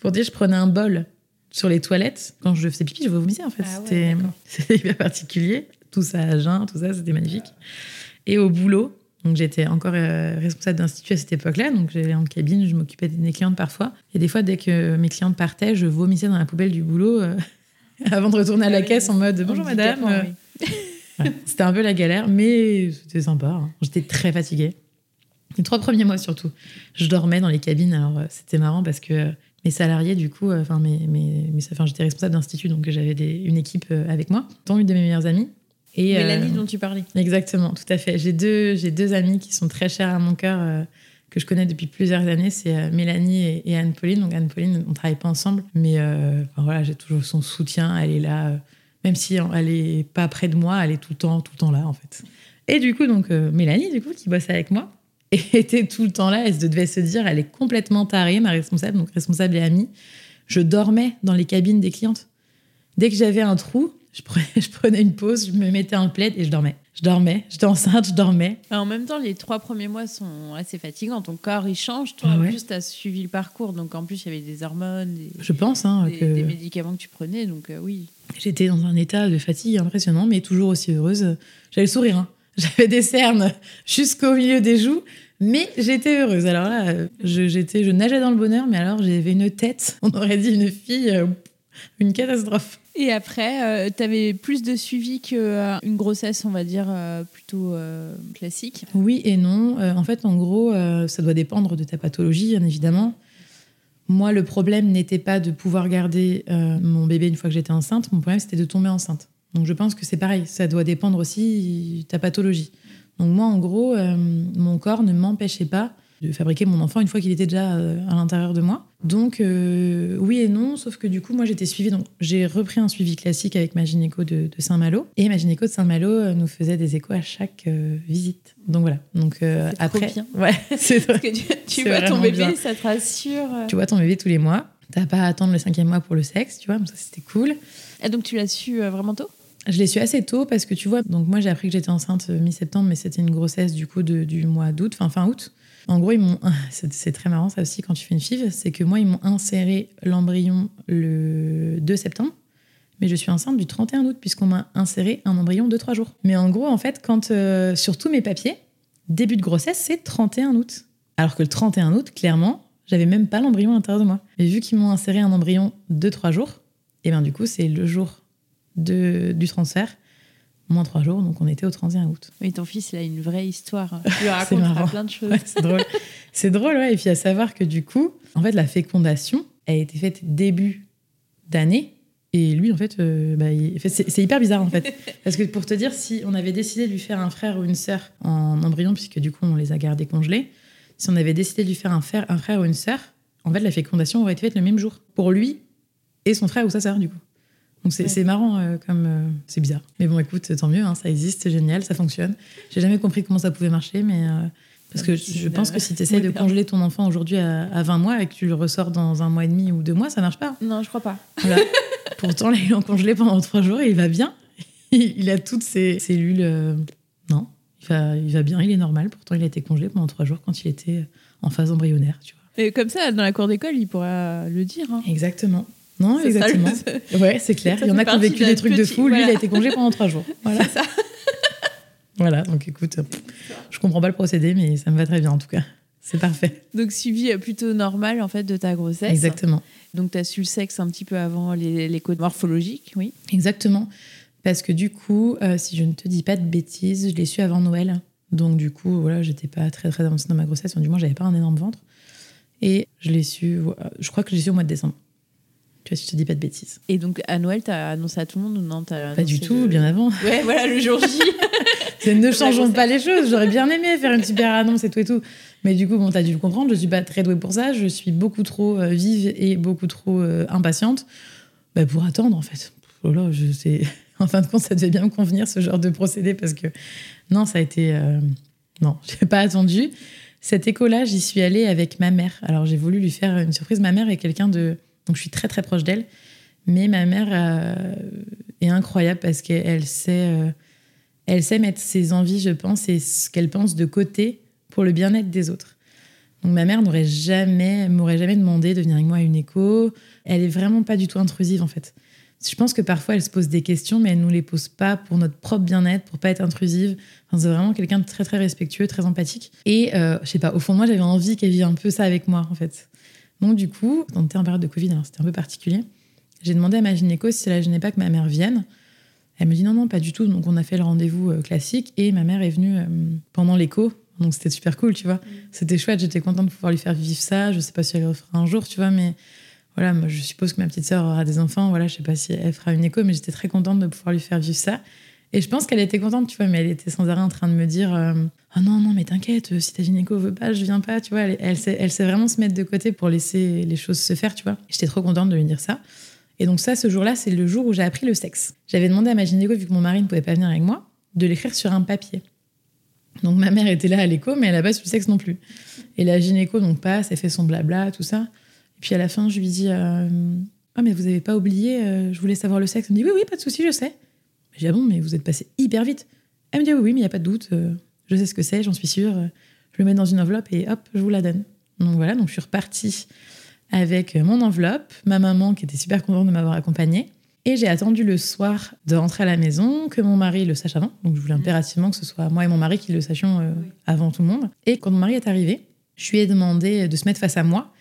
Pour dire, je prenais un bol sur les toilettes. Quand je faisais pipi, je vomissais en fait. Ah ouais, C'était c'était hyper particulier. Tout ça à jeun, tout ça, c'était magnifique. Et au boulot, donc j'étais encore euh, responsable d'institut à cette époque-là, donc j'allais en cabine, je m'occupais de mes clientes parfois. Et des fois, dès que mes clientes partaient, je vomissais dans la poubelle du boulot euh, avant de retourner à la Ah caisse en mode bonjour madame. Ouais, c'était un peu la galère, mais c'était sympa. hein. J'étais très fatiguée. Les trois premiers mois surtout. Je dormais dans les cabines. Alors euh, c'était marrant parce que euh, mes salariés, du coup, euh, enfin mes, mes, mes- enfin, j'étais responsable d'institut, donc j'avais une équipe avec moi, dont une de mes meilleures amies. Et, Mélanie euh, dont tu parlais. Exactement, tout à fait. J'ai deux, j'ai deux amies qui sont très chères à mon cœur, euh, que je connais depuis plusieurs années. C'est euh, Mélanie et, et Anne-Pauline. Donc Anne-Pauline, on travaille pas ensemble, mais enfin, voilà, j'ai toujours son soutien. Elle est là, même si elle est pas près de moi, elle est tout le temps, tout le temps là en fait. Et du coup, donc euh, Mélanie, du coup, qui bosse avec moi, était tout le temps là. Elle devait se dire, elle est complètement tarée, ma responsable, donc responsable et amie. Je dormais dans les cabines des clientes. Dès que j'avais un trou, je prenais, je prenais une pause, je me mettais un plaid et je dormais. Je dormais, j'étais enceinte, je dormais. Alors, en même temps, les trois premiers mois sont assez fatigants. Ton corps, il change. Toi, Ah en ouais. plus, tu as suivi le parcours. Donc, en plus, il y avait des hormones, des, Je pense hein, des- que des médicaments que tu prenais. Donc, euh, oui. J'étais dans un état de fatigue impressionnant, mais toujours aussi heureuse. J'avais le sourire. hein. J'avais des cernes jusqu'au milieu des joues, mais j'étais heureuse. Alors là, euh, je, j'étais, je nageais dans le bonheur, mais alors j'avais une tête, on aurait dit une fille, euh, une catastrophe. Et après, tu avais plus de suivi qu'une grossesse, on va dire, euh, plutôt euh, classique? Oui et non. Euh, en fait, en gros, euh, ça doit dépendre de ta pathologie, bien évidemment. Moi, le problème n'était pas de pouvoir garder euh, mon bébé une fois que j'étais enceinte. Mon problème, c'était de tomber enceinte. Donc, je pense que c'est pareil. Ça doit dépendre aussi de ta pathologie. Donc, moi, en gros, euh, mon corps ne m'empêchait pas de fabriquer mon enfant une fois qu'il était déjà euh, à l'intérieur de moi. Donc euh, oui et non, sauf que du coup moi j'étais suivie, donc j'ai repris un suivi classique avec ma gynéco de, de Saint-Malo et ma gynéco de Saint-Malo euh, nous faisait des échos à chaque euh, visite. Donc voilà. Donc euh, C'est trop après, bien. ouais, c'est Parce que tu, vois ton bébé, bien. ça te rassure. tu vois ton bébé tous les mois. T'as pas à attendre le cinquième mois pour le sexe, tu vois, donc ça c'était cool. Et donc tu l'as su vraiment tôt? Je l'ai su assez tôt parce que tu vois, donc moi j'ai appris que j'étais enceinte mi-septembre, mais c'était une grossesse du coup de- du mois d'août, fin fin août. En gros, ils m'ont. C'est c'est très marrant ça aussi quand tu fais une FIV, c'est que moi ils m'ont inséré l'embryon le 2 septembre, mais je suis enceinte du 31 août puisqu'on m'a inséré un embryon de 3 jours. Mais en gros, en fait, quand euh, sur tous mes papiers, début de grossesse c'est 31 août. Alors que le 31 août, clairement, j'avais même pas l'embryon à l'intérieur de moi. Mais vu qu'ils m'ont inséré un embryon de 3 jours, et bien du coup c'est le jour du transfert, moins 3 jours, donc on était au 31 août. Oui, ton fils, il a une vraie histoire. Lui raconteras marrant. plein de choses. Ouais, c'est drôle. c'est drôle, ouais. Et puis à savoir que du coup, en fait, la fécondation a été faite début d'année. Et lui, en fait, euh, bah, il- c'est hyper bizarre, en fait. Parce que pour te dire, si on avait décidé de lui faire un frère ou une sœur en embryon, puisque du coup, on les a gardés congelés, si on avait décidé de lui faire un frère, un frère ou une sœur, en fait, la fécondation aurait été faite le même jour. Pour lui et son frère ou sa sœur, du coup. Donc c'est Ouais. marrant, euh, comme euh, c'est bizarre. Mais bon, écoute, tant mieux, hein, ça existe, c'est génial, ça fonctionne. J'ai jamais compris comment ça pouvait marcher, mais euh, parce que je, je pense que si tu essayes de congeler ton enfant aujourd'hui à, à 20 mois et que tu le ressors dans un mois et demi ou deux mois, ça marche pas. Non, je crois pas. Voilà. Pourtant, là, ils l'ont congelé pendant trois jours et il va bien. Il a toutes ses cellules. non, il va, il va bien, il est normal. Pourtant, il a été congelé pendant trois jours quand il était en phase embryonnaire, tu vois. Et comme ça, dans la cour d'école, il pourra le dire. hein. Exactement. Non, C'est ça, le- exactement. Ouais, c'est clair. Ça Il y en a qui ont vécu des trucs de fou. Lui, il a été congelé pendant trois jours. Voilà. voilà, donc écoute, je comprends pas le procédé, mais ça me va très bien en tout cas. C'est parfait. Donc, suivi euh, plutôt normal, en fait, de ta grossesse. Exactement. Donc, tu as su le sexe un petit peu avant les, les codes morphologiques, oui. Exactement. Parce que du coup, euh, si je ne te dis pas de bêtises, je l'ai su avant Noël. Donc du coup, voilà, j'étais pas très très avancée dans ma grossesse. Du moins, j'avais pas un énorme ventre. Et je l'ai su, euh, je crois que je l'ai su au mois de décembre. Tu vois, si je te dis pas de bêtises. Et donc, à Noël, tu as annoncé à tout le monde ou non t'as Pas du tout, le- bien avant. Ouais, voilà, le jour J. Ne changeons pas les choses. J'aurais bien aimé faire une super annonce et tout et tout. Mais du coup, bon, t'as dû le comprendre, je suis pas très douée pour ça. Je suis beaucoup trop euh, vive et beaucoup trop euh, impatiente bah, pour attendre, en fait. Oh là, je sais. En fin de compte, ça devait bien me convenir, ce genre de procédé, parce que non, ça a été. euh, Non, j'ai pas attendu. Cet écho-là, j'y suis allée avec ma mère. Alors, j'ai voulu lui faire une surprise. Ma mère est quelqu'un de. Donc, je suis très, très proche d'elle. Mais ma mère euh, est incroyable parce qu'elle sait. euh, elle sait mettre ses envies, je pense, et ce qu'elle pense de côté pour le bien-être des autres. Donc ma mère n'aurait jamais, m'aurait jamais demandé de venir avec moi à une écho. Elle est vraiment pas du tout intrusive en fait. Je pense que parfois elle se pose des questions, mais elle nous les pose pas pour notre propre bien-être, pour pas être intrusive. Enfin, c'est vraiment quelqu'un de très très respectueux, très empathique. Et euh, je sais pas, au fond moi, j'avais envie qu'elle vive un peu ça avec moi en fait. Donc du coup, on était en période de Covid, alors c'était un peu particulier. J'ai demandé à ma gynéco si ça la gênait pas que ma mère vienne. Elle me dit non, non, pas du tout. Donc, on a fait le rendez-vous euh, classique et ma mère est venue euh, pendant l'écho. Donc, c'était super cool, tu vois. C'était chouette. J'étais contente de pouvoir lui faire vivre ça. Je sais pas si elle le fera un jour, tu vois, mais voilà, moi, je suppose que ma petite sœur aura des enfants. Voilà, je sais pas si elle fera une écho, mais j'étais très contente de pouvoir lui faire vivre ça. Et je pense qu'elle était contente, tu vois, mais elle était sans arrêt en train de me dire euh, Ah non, non, mais t'inquiète, euh, si ta gynéco veut pas, je viens pas, tu vois. Elle, sait, elle sait vraiment se mettre de côté pour laisser les choses se faire, tu vois. J'étais trop contente de lui dire ça. Et donc ça, ce jour-là, c'est le jour où j'ai appris le sexe. J'avais demandé à ma gynéco, vu que mon mari ne pouvait pas venir avec moi, de l'écrire sur un papier. Donc ma mère était là à l'écho, mais elle n'a pas su le sexe non plus. Et la gynéco donc passe, elle fait son blabla, tout ça. Et puis à la fin, je lui dis euh, Ah, mais vous avez pas oublié, euh, je voulais savoir le sexe. Elle me dit Oui, oui, pas de souci, je sais. Je dis Ah bon, mais vous êtes passé hyper vite. Elle me dit Oui, oui, mais il n'y a pas de doute, euh, je sais ce que c'est, j'en suis sûre. Je le mets dans une enveloppe et hop, je vous la donne. Donc voilà, donc je suis repartie avec mon enveloppe, ma maman qui était super contente de m'avoir accompagnée. Et j'ai attendu le soir de rentrer à la maison, que mon mari le sache avant. Donc je voulais impérativement que ce soit moi et mon mari qui le sachions euh, avant tout le monde. Et quand mon mari est arrivé, je lui ai demandé de se mettre face à moi.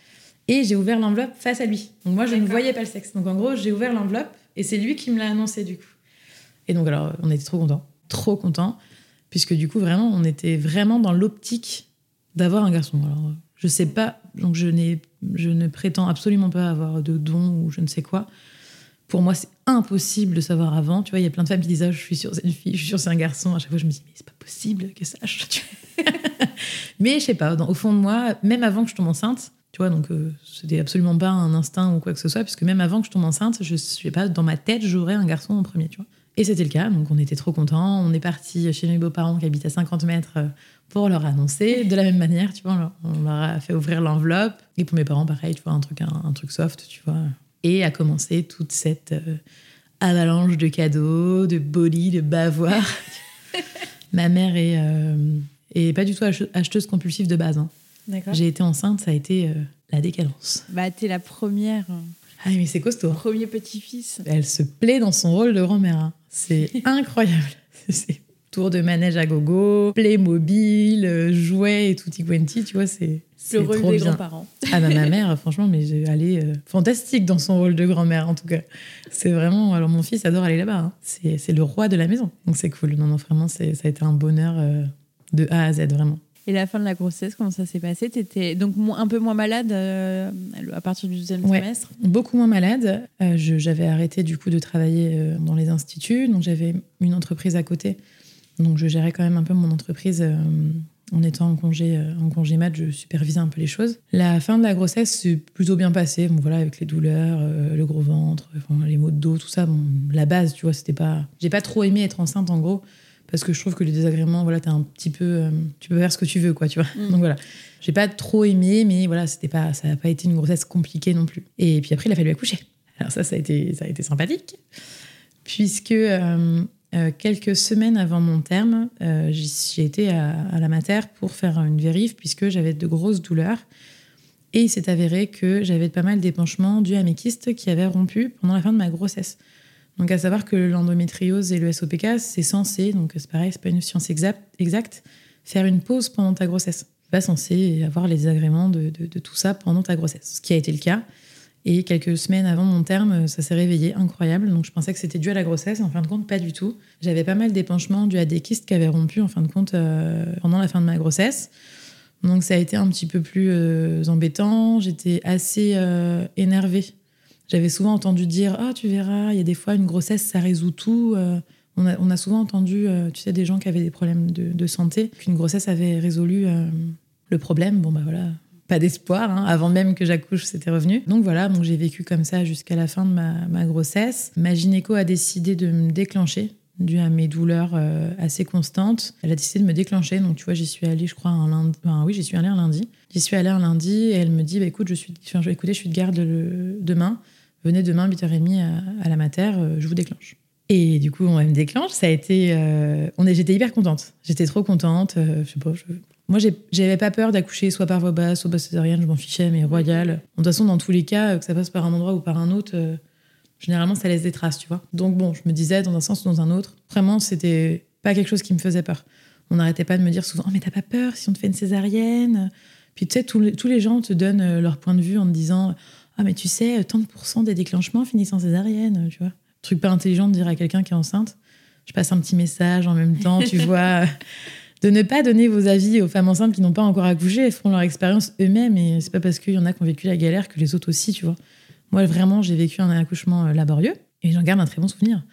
Et j'ai ouvert l'enveloppe face à lui. Donc moi, je ne voyais pas le sexe. Donc en gros, j'ai ouvert l'enveloppe et c'est lui qui me l'a annoncé du coup. Et donc alors, on était trop contents. Trop contents. Puisque du coup, vraiment, on était vraiment dans l'optique d'avoir un garçon. Alors, je sais pas, donc je, je ne prétends absolument pas avoir de dons ou je ne sais quoi. Pour moi, c'est impossible de savoir avant. Tu vois, il y a plein de femmes qui disent ah, Je suis sûre, c'est une fille, je suis sûre, c'est un garçon. À chaque fois, je me dis Mais c'est pas possible que sache. mais je sais pas, au fond de moi, même avant que je tombe enceinte, tu vois, donc euh, c'était absolument pas un instinct ou quoi que ce soit, puisque même avant que je tombe enceinte, je sais pas, dans ma tête, j'aurais un garçon en premier, tu vois. Et c'était le cas, donc on était trop contents. On est parti chez mes beaux-parents qui habitent à 50 mètres euh, pour leur annoncer. De la même manière, tu vois, on leur a fait ouvrir l'enveloppe. Et pour mes parents, pareil, tu vois, un truc, un, truc soft, tu vois. Et a commencé toute cette euh, avalanche de cadeaux, de bolis, de bavoirs. Ma mère est, est pas du tout acheteuse compulsive de base. Hein. J'ai été enceinte, ça a été euh, la décadence. Bah, t'es la première. Euh, ah, mais c'est costaud. Premier petit-fils. Elle se plaît dans son rôle de grand-mère. Hein. C'est incroyable. C'est tour de manège à gogo, Playmobil, euh, jouets et tutti quanti, tu vois, c'est le rôle des grands-parents. Ah bah, ma mère, franchement, mais elle est fantastique dans son rôle de grand-mère, en tout cas. C'est vraiment... Alors, mon fils adore aller là-bas. Hein. C'est le roi de la maison. Donc, c'est cool. Non, non, vraiment, ça a été un bonheur de A à Z, vraiment. Et la fin de la grossesse, comment ça s'est passé? Tu étais donc un peu moins malade euh, à partir du deuxième trimestre? Beaucoup moins malade. Euh, j'avais arrêté du coup de travailler euh, dans les instituts, donc j'avais une entreprise à côté. Donc je gérais quand même un peu mon entreprise en étant en congé, en congé mat, je supervisais un peu les choses. La fin de la grossesse s'est plutôt bien passée. Bon voilà, avec les douleurs, le gros ventre, les maux de dos, tout ça. Bon, la base, tu vois, c'était pas. J'ai pas trop aimé être enceinte en gros parce que je trouve que les désagréments, voilà, t'as un petit peu, euh, tu peux faire ce que tu veux, quoi, tu vois. Mm. Donc voilà, j'ai pas trop aimé, mais voilà, c'était pas, ça n'a pas été une grossesse compliquée non plus. Et puis après, il a fallu accoucher. Alors ça, ça a été, ça a été sympathique, puisque euh, euh, quelques semaines avant mon terme, j'ai été à, la mater pour faire une vérif, puisque j'avais de grosses douleurs. Et il s'est avéré que j'avais pas mal d'épanchements dus à mes kystes qui avaient rompu pendant la fin de ma grossesse. Donc, à savoir que l'endométriose et le SOPK, c'est censé, donc c'est pareil, c'est pas une science exacte, faire une pause pendant ta grossesse. Pas censé avoir les désagréments de, tout ça pendant ta grossesse, ce qui a été le cas. Et quelques semaines avant mon terme, ça s'est réveillé incroyable. Donc je pensais que c'était dû à la grossesse. En fin de compte, pas du tout. J'avais pas mal d'épanchements dus à des kystes qui avaient rompu en fin de compte euh, pendant la fin de ma grossesse. Donc ça a été un petit peu plus euh, embêtant. J'étais assez euh, énervée j'avais souvent entendu dire Ah, tu verras, il y a des fois, une grossesse, ça résout tout. Euh, on, a, on, a, souvent entendu, euh, tu sais, des gens qui avaient des problèmes de, santé, qu'une grossesse avait résolu euh, le problème. Bon, bah voilà, pas d'espoir. Hein. Avant même que j'accouche, c'était revenu. Donc voilà, donc j'ai vécu comme ça jusqu'à la fin de ma, ma, grossesse. Ma gynéco a décidé de me déclencher dû à mes douleurs assez constantes. Elle a décidé de me déclencher. Donc, tu vois, j'y suis allée, je crois, un lundi. Enfin, oui, j'y suis allée un lundi. J'y suis allée un lundi et elle me dit bah, écoute, je suis, écoutez, je suis de garde demain venez demain 8h30 à, la mater, euh, je vous déclenche. Et du coup, on me déclenche. Ça a été, euh, on j'étais hyper contente. J'étais trop contente. Euh, je sais pas. Je... Moi, j'avais pas peur d'accoucher soit par voie basse, soit basse césarienne. Je m'en fichais, mais royal. De toute façon, dans tous les cas, que ça passe par un endroit ou par un autre, généralement, ça laisse des traces, tu vois. Donc bon, je me disais dans un sens ou dans un autre. Vraiment, c'était pas quelque chose qui me faisait peur. On n'arrêtait pas de me dire souvent, oh, mais t'as pas peur si on te fait une césarienne? Puis tu sais, tous les, tous les gens te donnent leur point de vue en te disant, ah, mais tu sais, tant de des déclenchements finissent en césarienne, tu vois. Truc pas intelligent de dire à quelqu'un qui est enceinte. Je passe un petit message en même temps, tu vois. De ne pas donner vos avis aux femmes enceintes qui n'ont pas encore accouché, elles feront leur expérience eux-mêmes. Et c'est pas parce qu'il y en a qui ont vécu la galère que les autres aussi, tu vois. Moi, vraiment, j'ai vécu un accouchement euh, laborieux et j'en garde un très bon souvenir.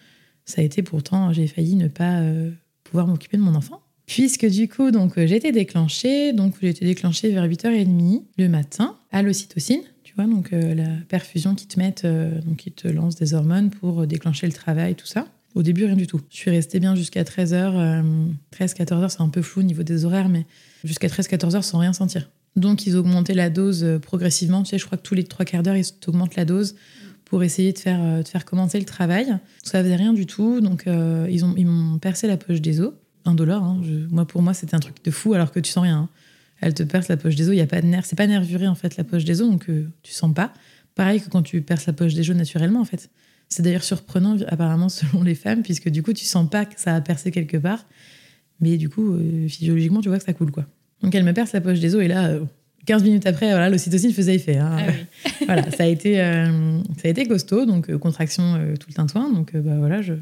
Ça a été pourtant, j'ai failli ne pas euh, pouvoir m'occuper de mon enfant. Puisque du coup, donc, euh, j'ai été déclenchée. Donc, j'ai été déclenchée vers 8h30 le matin à l'ocytocine donc euh, la perfusion qui te met, euh, donc qui te lance des hormones pour déclencher le travail, tout ça. Au début, rien du tout. Je suis restée bien jusqu'à 13h, 13-14h, c'est un peu flou au niveau des horaires, mais jusqu'à 13-14h sans rien sentir. Donc, ils augmentaient la dose euh, progressivement. Tu sais, je crois que tous les trois quarts d'heure, ils augmentent la dose pour essayer de faire, de faire commencer le travail. Ça faisait rien du tout. Donc, ils m'ont ils percé la poche des os. Indolore. Hein. moi, pour moi, c'était un truc de fou, alors que tu sens rien. Hein elle te perce la poche des os. Il y a pas de nerf, c'est pas nervuré en fait la poche des os, donc euh, tu sens pas. Pareil que quand tu perces la poche des os naturellement en fait. C'est d'ailleurs surprenant apparemment selon les femmes, puisque du coup tu sens pas que ça a percé quelque part, mais du coup euh, physiologiquement tu vois que ça coule quoi. Donc elle me perce la poche des os et là, 15 euh, minutes après, voilà, l'ocytocine faisait effet. Hein. Ah voilà, ça a été, ça a été costaud, donc contraction tout le tintouin, donc bah voilà, je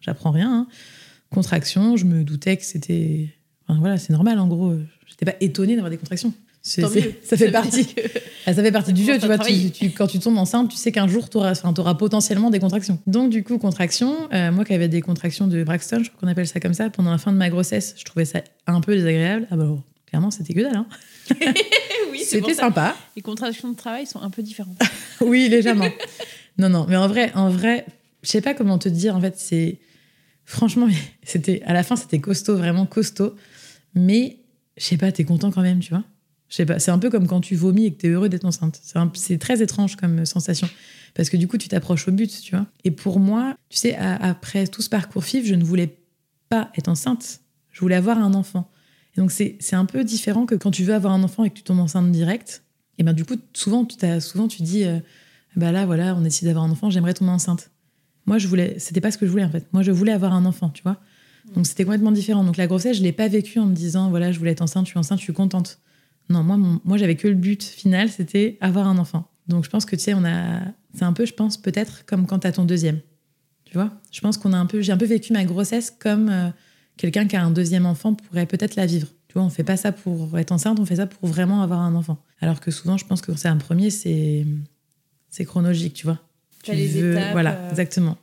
j'apprends rien. Hein. Contraction, je me doutais que c'était, voilà, c'est normal en gros j'étais pas étonnée d'avoir des contractions. Ça fait partie. que- Ah, ça fait partie du jeu, tu vois. Tu, tu- quand tu tombes enceinte, tu sais qu'un jour, tu auras, potentiellement des contractions. Donc, du coup, contractions. euh, moi qui avais des contractions de Braxton, je crois qu'on appelle ça comme ça, pendant la fin de ma grossesse, je trouvais ça un peu désagréable. Ah bah, clairement, c'était que dalle. Hein. oui, C'était sympa. Les contractions de travail sont un peu différentes. oui, légèrement. non, non, mais en vrai, en vrai, je sais pas comment te dire. En fait, c'est franchement, c'était à la fin, c'était costaud, vraiment costaud. Mais je sais pas, t'es content quand même, tu vois. Je sais pas, c'est un peu comme quand tu vomis et que t'es heureux d'être enceinte. C'est très étrange comme sensation. Parce que du coup, tu t'approches au but, tu vois. Et pour moi, tu sais, après tout ce parcours FIF, je ne voulais pas être enceinte. Je voulais avoir un enfant. Et donc, c'est un peu différent que quand tu veux avoir un enfant et que tu tombes enceinte direct. Et ben du coup, souvent, tu, t'as- souvent, tu dis, euh, bah là, voilà, on décide d'avoir un enfant, j'aimerais tomber enceinte. Moi, je voulais, c'était pas ce que je voulais en fait. Moi, je voulais avoir un enfant, tu vois. Donc, c'était complètement différent. Donc, la grossesse, je l'ai pas vécue en me disant, voilà, je voulais être enceinte, je suis enceinte, je suis contente. Non, moi, mon- moi j'avais que le but final, c'était avoir un enfant. Donc, je pense que, tu sais, on a. C'est un peu, je pense, peut-être comme quand t'as ton deuxième. Tu vois? Je pense qu'on a un peu. J'ai un peu vécu ma grossesse comme euh, quelqu'un qui a un deuxième enfant pourrait peut-être la vivre. Tu vois, on fait pas ça pour être enceinte, on fait ça pour vraiment avoir un enfant. Alors que souvent, je pense que quand c'est un premier, c'est. C'est chronologique, tu vois? T'as les étapes, Voilà, euh. exactement.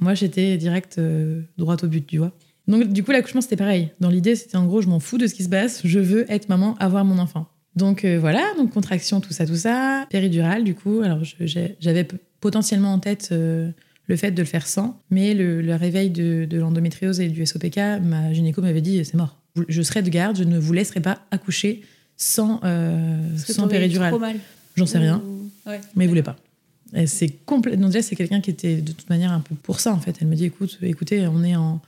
Moi, j'étais direct euh, droit au but, tu vois? Donc, du coup, l'accouchement, c'était pareil. Dans l'idée, c'était en gros, je m'en fous de ce qui se passe, je veux être maman, avoir mon enfant. Donc, euh, voilà, donc contraction, tout ça, tout ça. Péridurale, du coup. Alors, j'avais potentiellement en tête euh, le fait de le faire sans, mais le, le réveil de, de l'endométriose et du SOPK, ma gynéco m'avait dit c'est mort. Je serai de garde, je ne vous laisserai pas accoucher sans, euh, sans péridurale. trop mal. J'en sais rien. Ou- Ouais. Mais il voulait pas. C'est complètement. Déjà, c'est quelqu'un qui était de toute manière un peu pour ça, en fait. Elle me dit écoute, écoutez, on est en.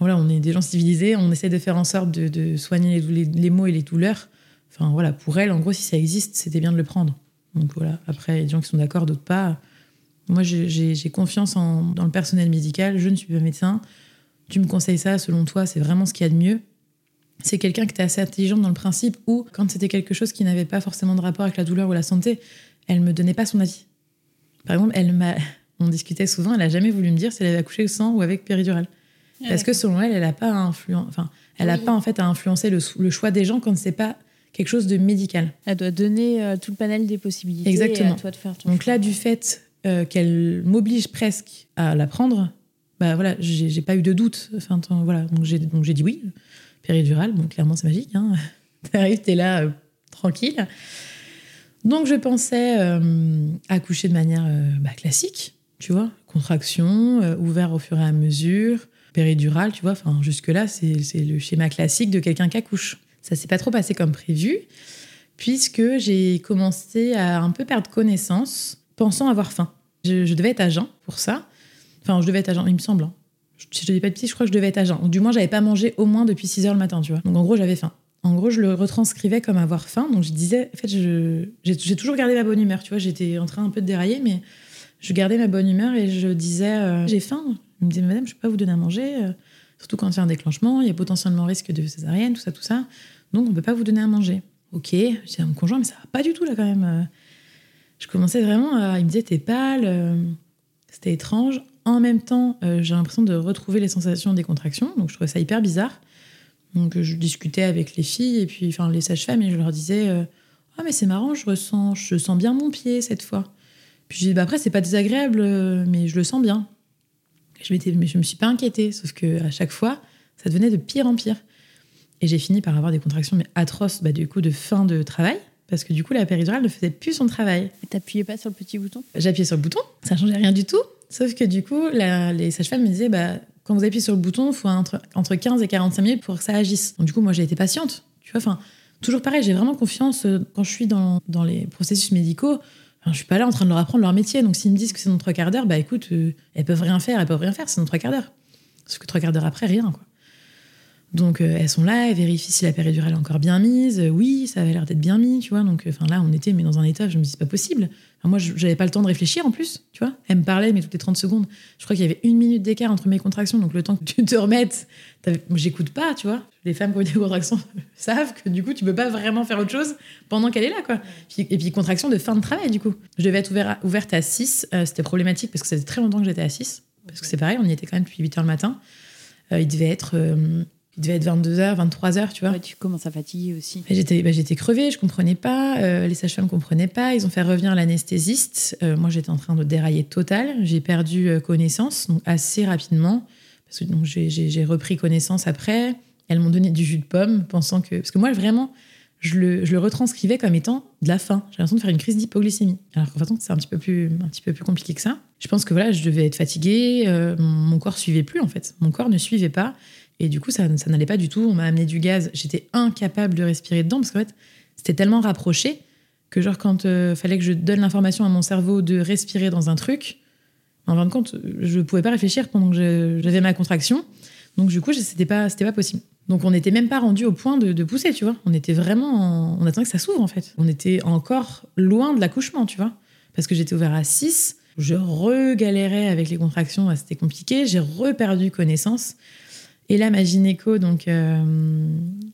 Voilà, on est des gens civilisés, on essaie de faire en sorte de, soigner les, les, maux et les douleurs. Enfin, voilà, pour elle, en gros, si ça existe, c'était bien de le prendre. Donc voilà, après, il y a des gens qui sont d'accord, d'autres pas. Moi, j'ai- confiance en, dans le personnel médical. Je ne suis pas médecin. Tu me conseilles ça, selon toi, c'est vraiment ce qu'il y a de mieux. C'est quelqu'un qui était assez intelligente dans le principe où, quand c'était quelque chose qui n'avait pas forcément de rapport avec la douleur ou la santé, elle me donnait pas son avis. Par exemple, elle m'a, on discutait souvent, elle a jamais voulu me dire si elle avait accouché sans ou avec péridurale. Parce que selon elle, elle a pas influen... enfin, elle a Oui. pas en fait à influencer le, le choix des gens quand c'est pas quelque chose de médical. Elle doit donner euh, tout le panel des possibilités. Exactement. Et à toi de faire ton Donc choix. là, du fait euh, qu'elle m'oblige presque à la prendre, bah voilà, j'ai pas eu de doute. Enfin, tant- voilà, donc j'ai donc j'ai dit oui, péridurale. Bon, clairement, c'est magique. Hein. T'arrives, t'es là, euh, tranquille. Donc je pensais accoucher de manière bah, classique, tu vois, contraction, ouvert au fur et à mesure, péridurale, tu vois. Enfin, jusque là, c'est le schéma classique de quelqu'un qui accouche. Ça s'est pas trop passé comme prévu puisque j'ai commencé à un peu perdre connaissance, pensant avoir faim. Je, devais être à jeun pour ça. Enfin, je devais être à jeun, il me semble. hein. Je- je dis pas de petit, je crois que je devais être à jeun. Du moins, j'avais pas mangé au moins depuis 6 heures le matin, tu vois. Donc en gros, j'avais faim. En gros, je le retranscrivais comme avoir faim. Donc je disais, en fait, j'ai toujours gardé ma bonne humeur, tu vois. J'étais en train un peu de dérailler, mais je gardais ma bonne humeur et je disais, euh, j'ai faim. Il me disait, madame, je peux pas vous donner à manger. euh, Surtout quand il y a un déclenchement, il y a potentiellement risque de césarienne, tout ça, tout ça. Donc on peut pas vous donner à manger. Ok, je mon conjoint, mais ça va pas du tout là quand même. Euh, Je commençais vraiment à. Il me disait, t'es pâle. euh, C'était étrange. En même temps, j'ai l'impression de retrouver les sensations des contractions. Donc je trouvais ça hyper bizarre. Donc je discutais avec les filles et puis enfin les sages-femmes et je leur disais Ah, mais c'est marrant, je ressens, je sens bien mon pied cette fois. Puis je dis bah, Après, c'est pas désagréable, mais je le sens bien. Je, m'étais- mais je me suis pas inquiétée, sauf que à chaque fois, ça devenait de pire en pire. Et j'ai fini par avoir des contractions mais atroces, bah, du coup, de fin de travail, parce que du coup, la péridurale ne faisait plus son travail. Et T'appuyais pas sur le petit bouton? J'appuyais sur le bouton, ça changeait rien du tout. Sauf que du coup, la- les sages-femmes me disaient, bah, quand vous appuyez sur le bouton, il faut entre, entre 15 et 45 minutes pour que ça agisse. Donc du coup, moi, j'ai été patiente. Tu vois, enfin, toujours pareil, j'ai vraiment confiance euh, quand je suis dans, dans les processus médicaux. Je suis pas là en train de leur apprendre leur métier. Donc s'ils me disent que c'est dans trois quarts d'heure, bah écoute, euh, elles peuvent rien faire, elles peuvent rien faire, c'est dans trois quarts d'heure. Sauf que trois quarts d'heure après, rien, quoi. Donc euh, elles sont là, elles vérifient si la péridurale est encore bien mise. Euh, oui, ça avait l'air d'être bien mis, tu vois. Donc euh, enfin là, on était mais dans un état, je me dis c'est pas possible. Enfin, moi, j'avais pas le temps de réfléchir en plus, tu vois. Elle me parlait mais toutes les 30 secondes. Je crois qu'il y avait une minute d'écart entre mes contractions, donc le temps que tu te remettes, j'écoute pas, tu vois. Les femmes qui ont des contractions savent que du coup, tu peux pas vraiment faire autre chose pendant qu'elle est là, quoi. Et puis contraction de fin de travail, du coup. Je devais être ouverte à 6. euh, C'était problématique parce que ça faisait très longtemps que j'étais à 6. Parce que c'est pareil, on y était quand même depuis 8 heures le matin. Il devait être Il devait être 22h, 23h, tu vois. Ouais, tu commences à fatiguer aussi. J'étais bah, j'étais crevée, je comprenais pas. euh, les sages-femmes comprenaient pas. Ils ont fait revenir l'anesthésiste. Euh, moi, j'étais en train de dérailler total. J'ai perdu euh, connaissance donc assez rapidement. Parce que donc, j'ai- j'ai j'ai repris connaissance après. Elles m'ont donné du jus de pomme, pensant que. Parce que moi, vraiment, je le, je le retranscrivais comme étant de la faim. J'ai l'impression de faire une crise d'hypoglycémie. Alors qu'en fait, c'est un petit, peu plus, un petit peu plus compliqué que ça. Je pense que voilà, je devais être fatiguée. euh, mon, mon corps suivait plus, en fait. Mon corps ne suivait pas. Et du coup, ça, n'allait pas du tout. On m'a amené du gaz. J'étais incapable de respirer dedans parce qu'en fait, c'était tellement rapproché que, genre, quand il fallait que je donne l'information à mon cerveau de respirer dans un truc, en fin de compte, je ne pouvais pas réfléchir pendant que j'avais ma contraction. Donc, du coup, c'était pas, pas possible. Donc, on n'était même pas rendu au point de, pousser, tu vois. On était vraiment. en- On attendait que ça s'ouvre, en fait. On était encore loin de l'accouchement, tu vois. Parce que j'étais ouvert à 6. Je regalérais avec les contractions, c'était compliqué. J'ai reperdu connaissance. Et là, ma gynéco, donc, euh,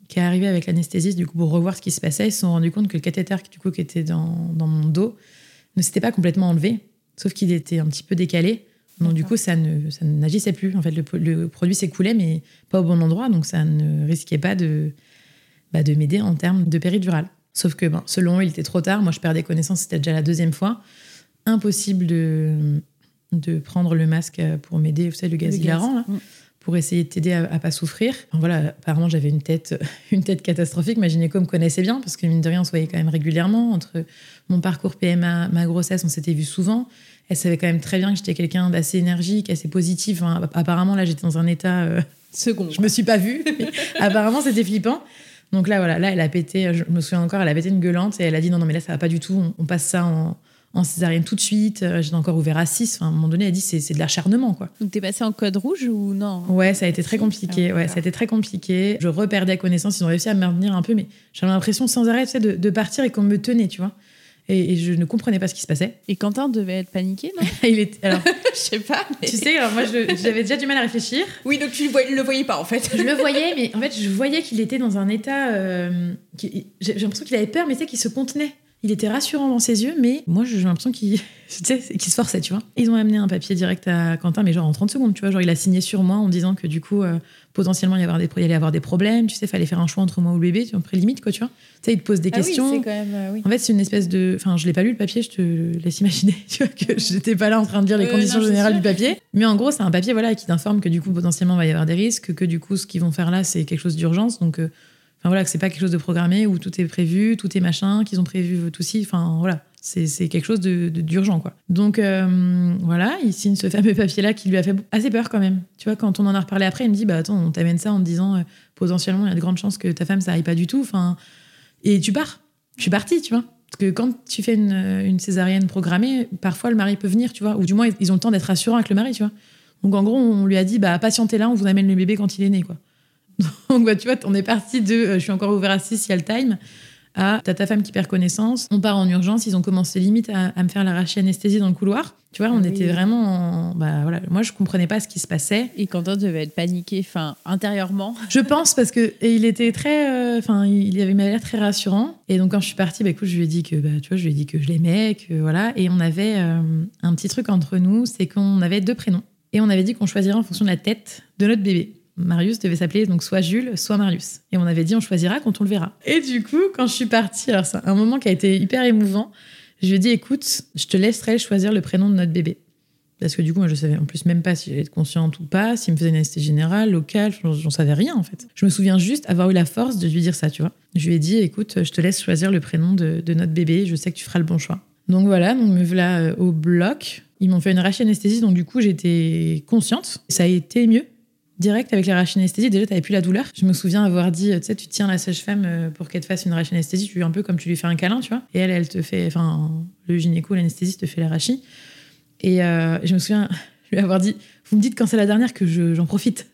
qui est arrivée avec l'anesthésiste, du coup, pour revoir ce qui se passait, ils se sont rendus compte que le cathéter, du coup, qui était dans, dans mon dos, ne s'était pas complètement enlevé, sauf qu'il était un petit peu décalé. Donc, du coup, ça ne ça n'agissait plus. En fait, le, le produit s'écoulait, mais pas au bon endroit, donc ça ne risquait pas de, bah, de m'aider en termes de péridurale. Sauf que, ben, selon eux, il était trop tard. Moi, je perdais connaissance, c'était déjà la deuxième fois. Impossible de, de prendre le masque pour m'aider, vous savez, le gaz Le gaz. hilarant, là. Pour essayer de t'aider à, à pas souffrir. Enfin, voilà, apparemment j'avais une tête, une tête catastrophique. Ma gynéco me connaissait bien parce que mine de rien on se voyait quand même régulièrement entre mon parcours PMA, ma grossesse, on s'était vu souvent. Elle savait quand même très bien que j'étais quelqu'un d'assez énergique, assez positif. Enfin, apparemment là j'étais dans un état, euh, Second. je me suis pas vue. mais apparemment c'était flippant. Donc là voilà, là elle a pété. Je me souviens encore, elle a pété une gueulante et elle a dit non non mais là ça va pas du tout. On, on passe ça en, en césarienne tout de suite. Euh, J'étais encore ouvert à 6. Enfin, à un moment donné, elle a dit c'est c'est de l'acharnement quoi. Donc t'es passé en code rouge ou non? Ouais, ça a été très Si. compliqué. Ah, Ouais, ça a été très compliqué. Je reperdais connaissance. Ils ont réussi à me maintenir un peu, mais j'avais l'impression sans arrêt tu sais, de, de partir et qu'on me tenait, tu vois. Et, et je ne comprenais pas ce qui se passait. Et Quentin devait être paniqué, non? Il était, alors, Je sais pas. mais- tu sais, alors moi, je- j'avais déjà du mal à réfléchir. Oui, donc tu le voyais, le voyais pas en fait. Je le voyais, mais en fait, je voyais qu'il était dans un état. euh, j'ai j'ai l'impression qu'il avait peur, mais tu sais, qu'il se contenait. Il était rassurant dans ses yeux, mais moi, j'ai l'impression qu'il se forçait, tu vois. Ils ont amené un papier direct à Quentin, mais genre en 30 secondes, tu vois. Genre, il a signé sur moi en disant que du coup, euh, potentiellement, il y, avoir des, il y allait avoir des problèmes. Tu sais, fallait faire un choix entre moi ou le bébé, tu vois, après limite, quoi, tu vois. Tu sais, il te pose des Ah questions. quand même. euh, oui. En fait, c'est une espèce de. Enfin, je l'ai pas lu le papier, je te laisse imaginer, tu vois, que j'étais pas là en train de lire les Euh, conditions non, générales du papier. Mais en gros, c'est un papier voilà, qui t'informe que du coup, potentiellement, il va y avoir des risques, que du coup, ce qu'ils vont faire là, c'est quelque chose d'urgence. Donc, euh, voilà, que c'est pas quelque chose de programmé où tout est prévu, tout est machin, qu'ils ont prévu tout ci. Enfin voilà, c'est quelque chose de- de- d'urgent, quoi. Donc euh, voilà, il signe ce fameux papier-là qui lui a fait assez peur quand même. Tu vois, quand on en a reparlé après, il me dit Bah attends, on t'amène ça en te disant euh, potentiellement, il y a de grandes chances que ta femme, ça aille pas du tout. Enfin, et tu pars. Je suis partie, tu vois. Parce que quand tu fais une, une césarienne programmée, parfois le mari peut venir, tu vois. Ou du moins, ils ont le temps d'être rassurants avec le mari, tu vois. Donc en gros, on lui a dit, bah patientez là, on vous amène le bébé quand il est né, quoi. Donc bah, tu vois, on est parti de, euh, je suis encore ouvert à 6, il y a le time, à t'as ta femme qui perd connaissance, on part en urgence, ils ont commencé limite à, à me faire l'arracher anesthésie dans le couloir. Tu vois, on oui. était vraiment, en- bah voilà, moi je comprenais pas ce qui se passait. Et Quentin devait être paniqué, enfin, intérieurement. Je pense parce que et il était très, euh, enfin, il avait l'air très rassurant. Et donc quand je suis partie, bah écoute, je lui ai dit que, bah, tu vois, je lui ai dit que je l'aimais, que voilà. Et on avait euh, un petit truc entre nous, c'est qu'on avait deux prénoms. Et on avait dit qu'on choisirait en fonction de la tête de notre bébé. Marius devait s'appeler donc soit Jules, soit Marius. Et on avait dit on choisira quand on le verra. Et du coup, quand je suis partie, alors c'est un moment qui a été hyper émouvant. Je lui ai dit écoute, je te laisserai choisir le prénom de notre bébé. Parce que du coup, moi, je savais en plus même pas si j'allais être consciente ou pas, s'il me faisait une anesthésie générale, locale, j'en savais rien en fait. Je me souviens juste avoir eu la force de lui dire ça, tu vois. Je lui ai dit, écoute, je te laisse choisir le prénom de, notre bébé, je sais que tu feras le bon choix. Donc voilà, donc me voilà euh, au bloc. Ils m'ont fait une anesthésie, donc du coup, j'étais consciente. Ça a été mieux. Direct avec la anesthésie, déjà, t'avais plus la douleur. Je me souviens avoir dit, tu sais, tu tiens la sage-femme euh, pour qu'elle te fasse une anesthésie, tu lui un peu comme tu lui fais un câlin, tu vois. Et elle, elle te fait, enfin, le gynéco, l'anesthésiste te fait l'arachie. Et euh, je me souviens lui avoir dit Vous me dites quand c'est la dernière que je- j'en profite.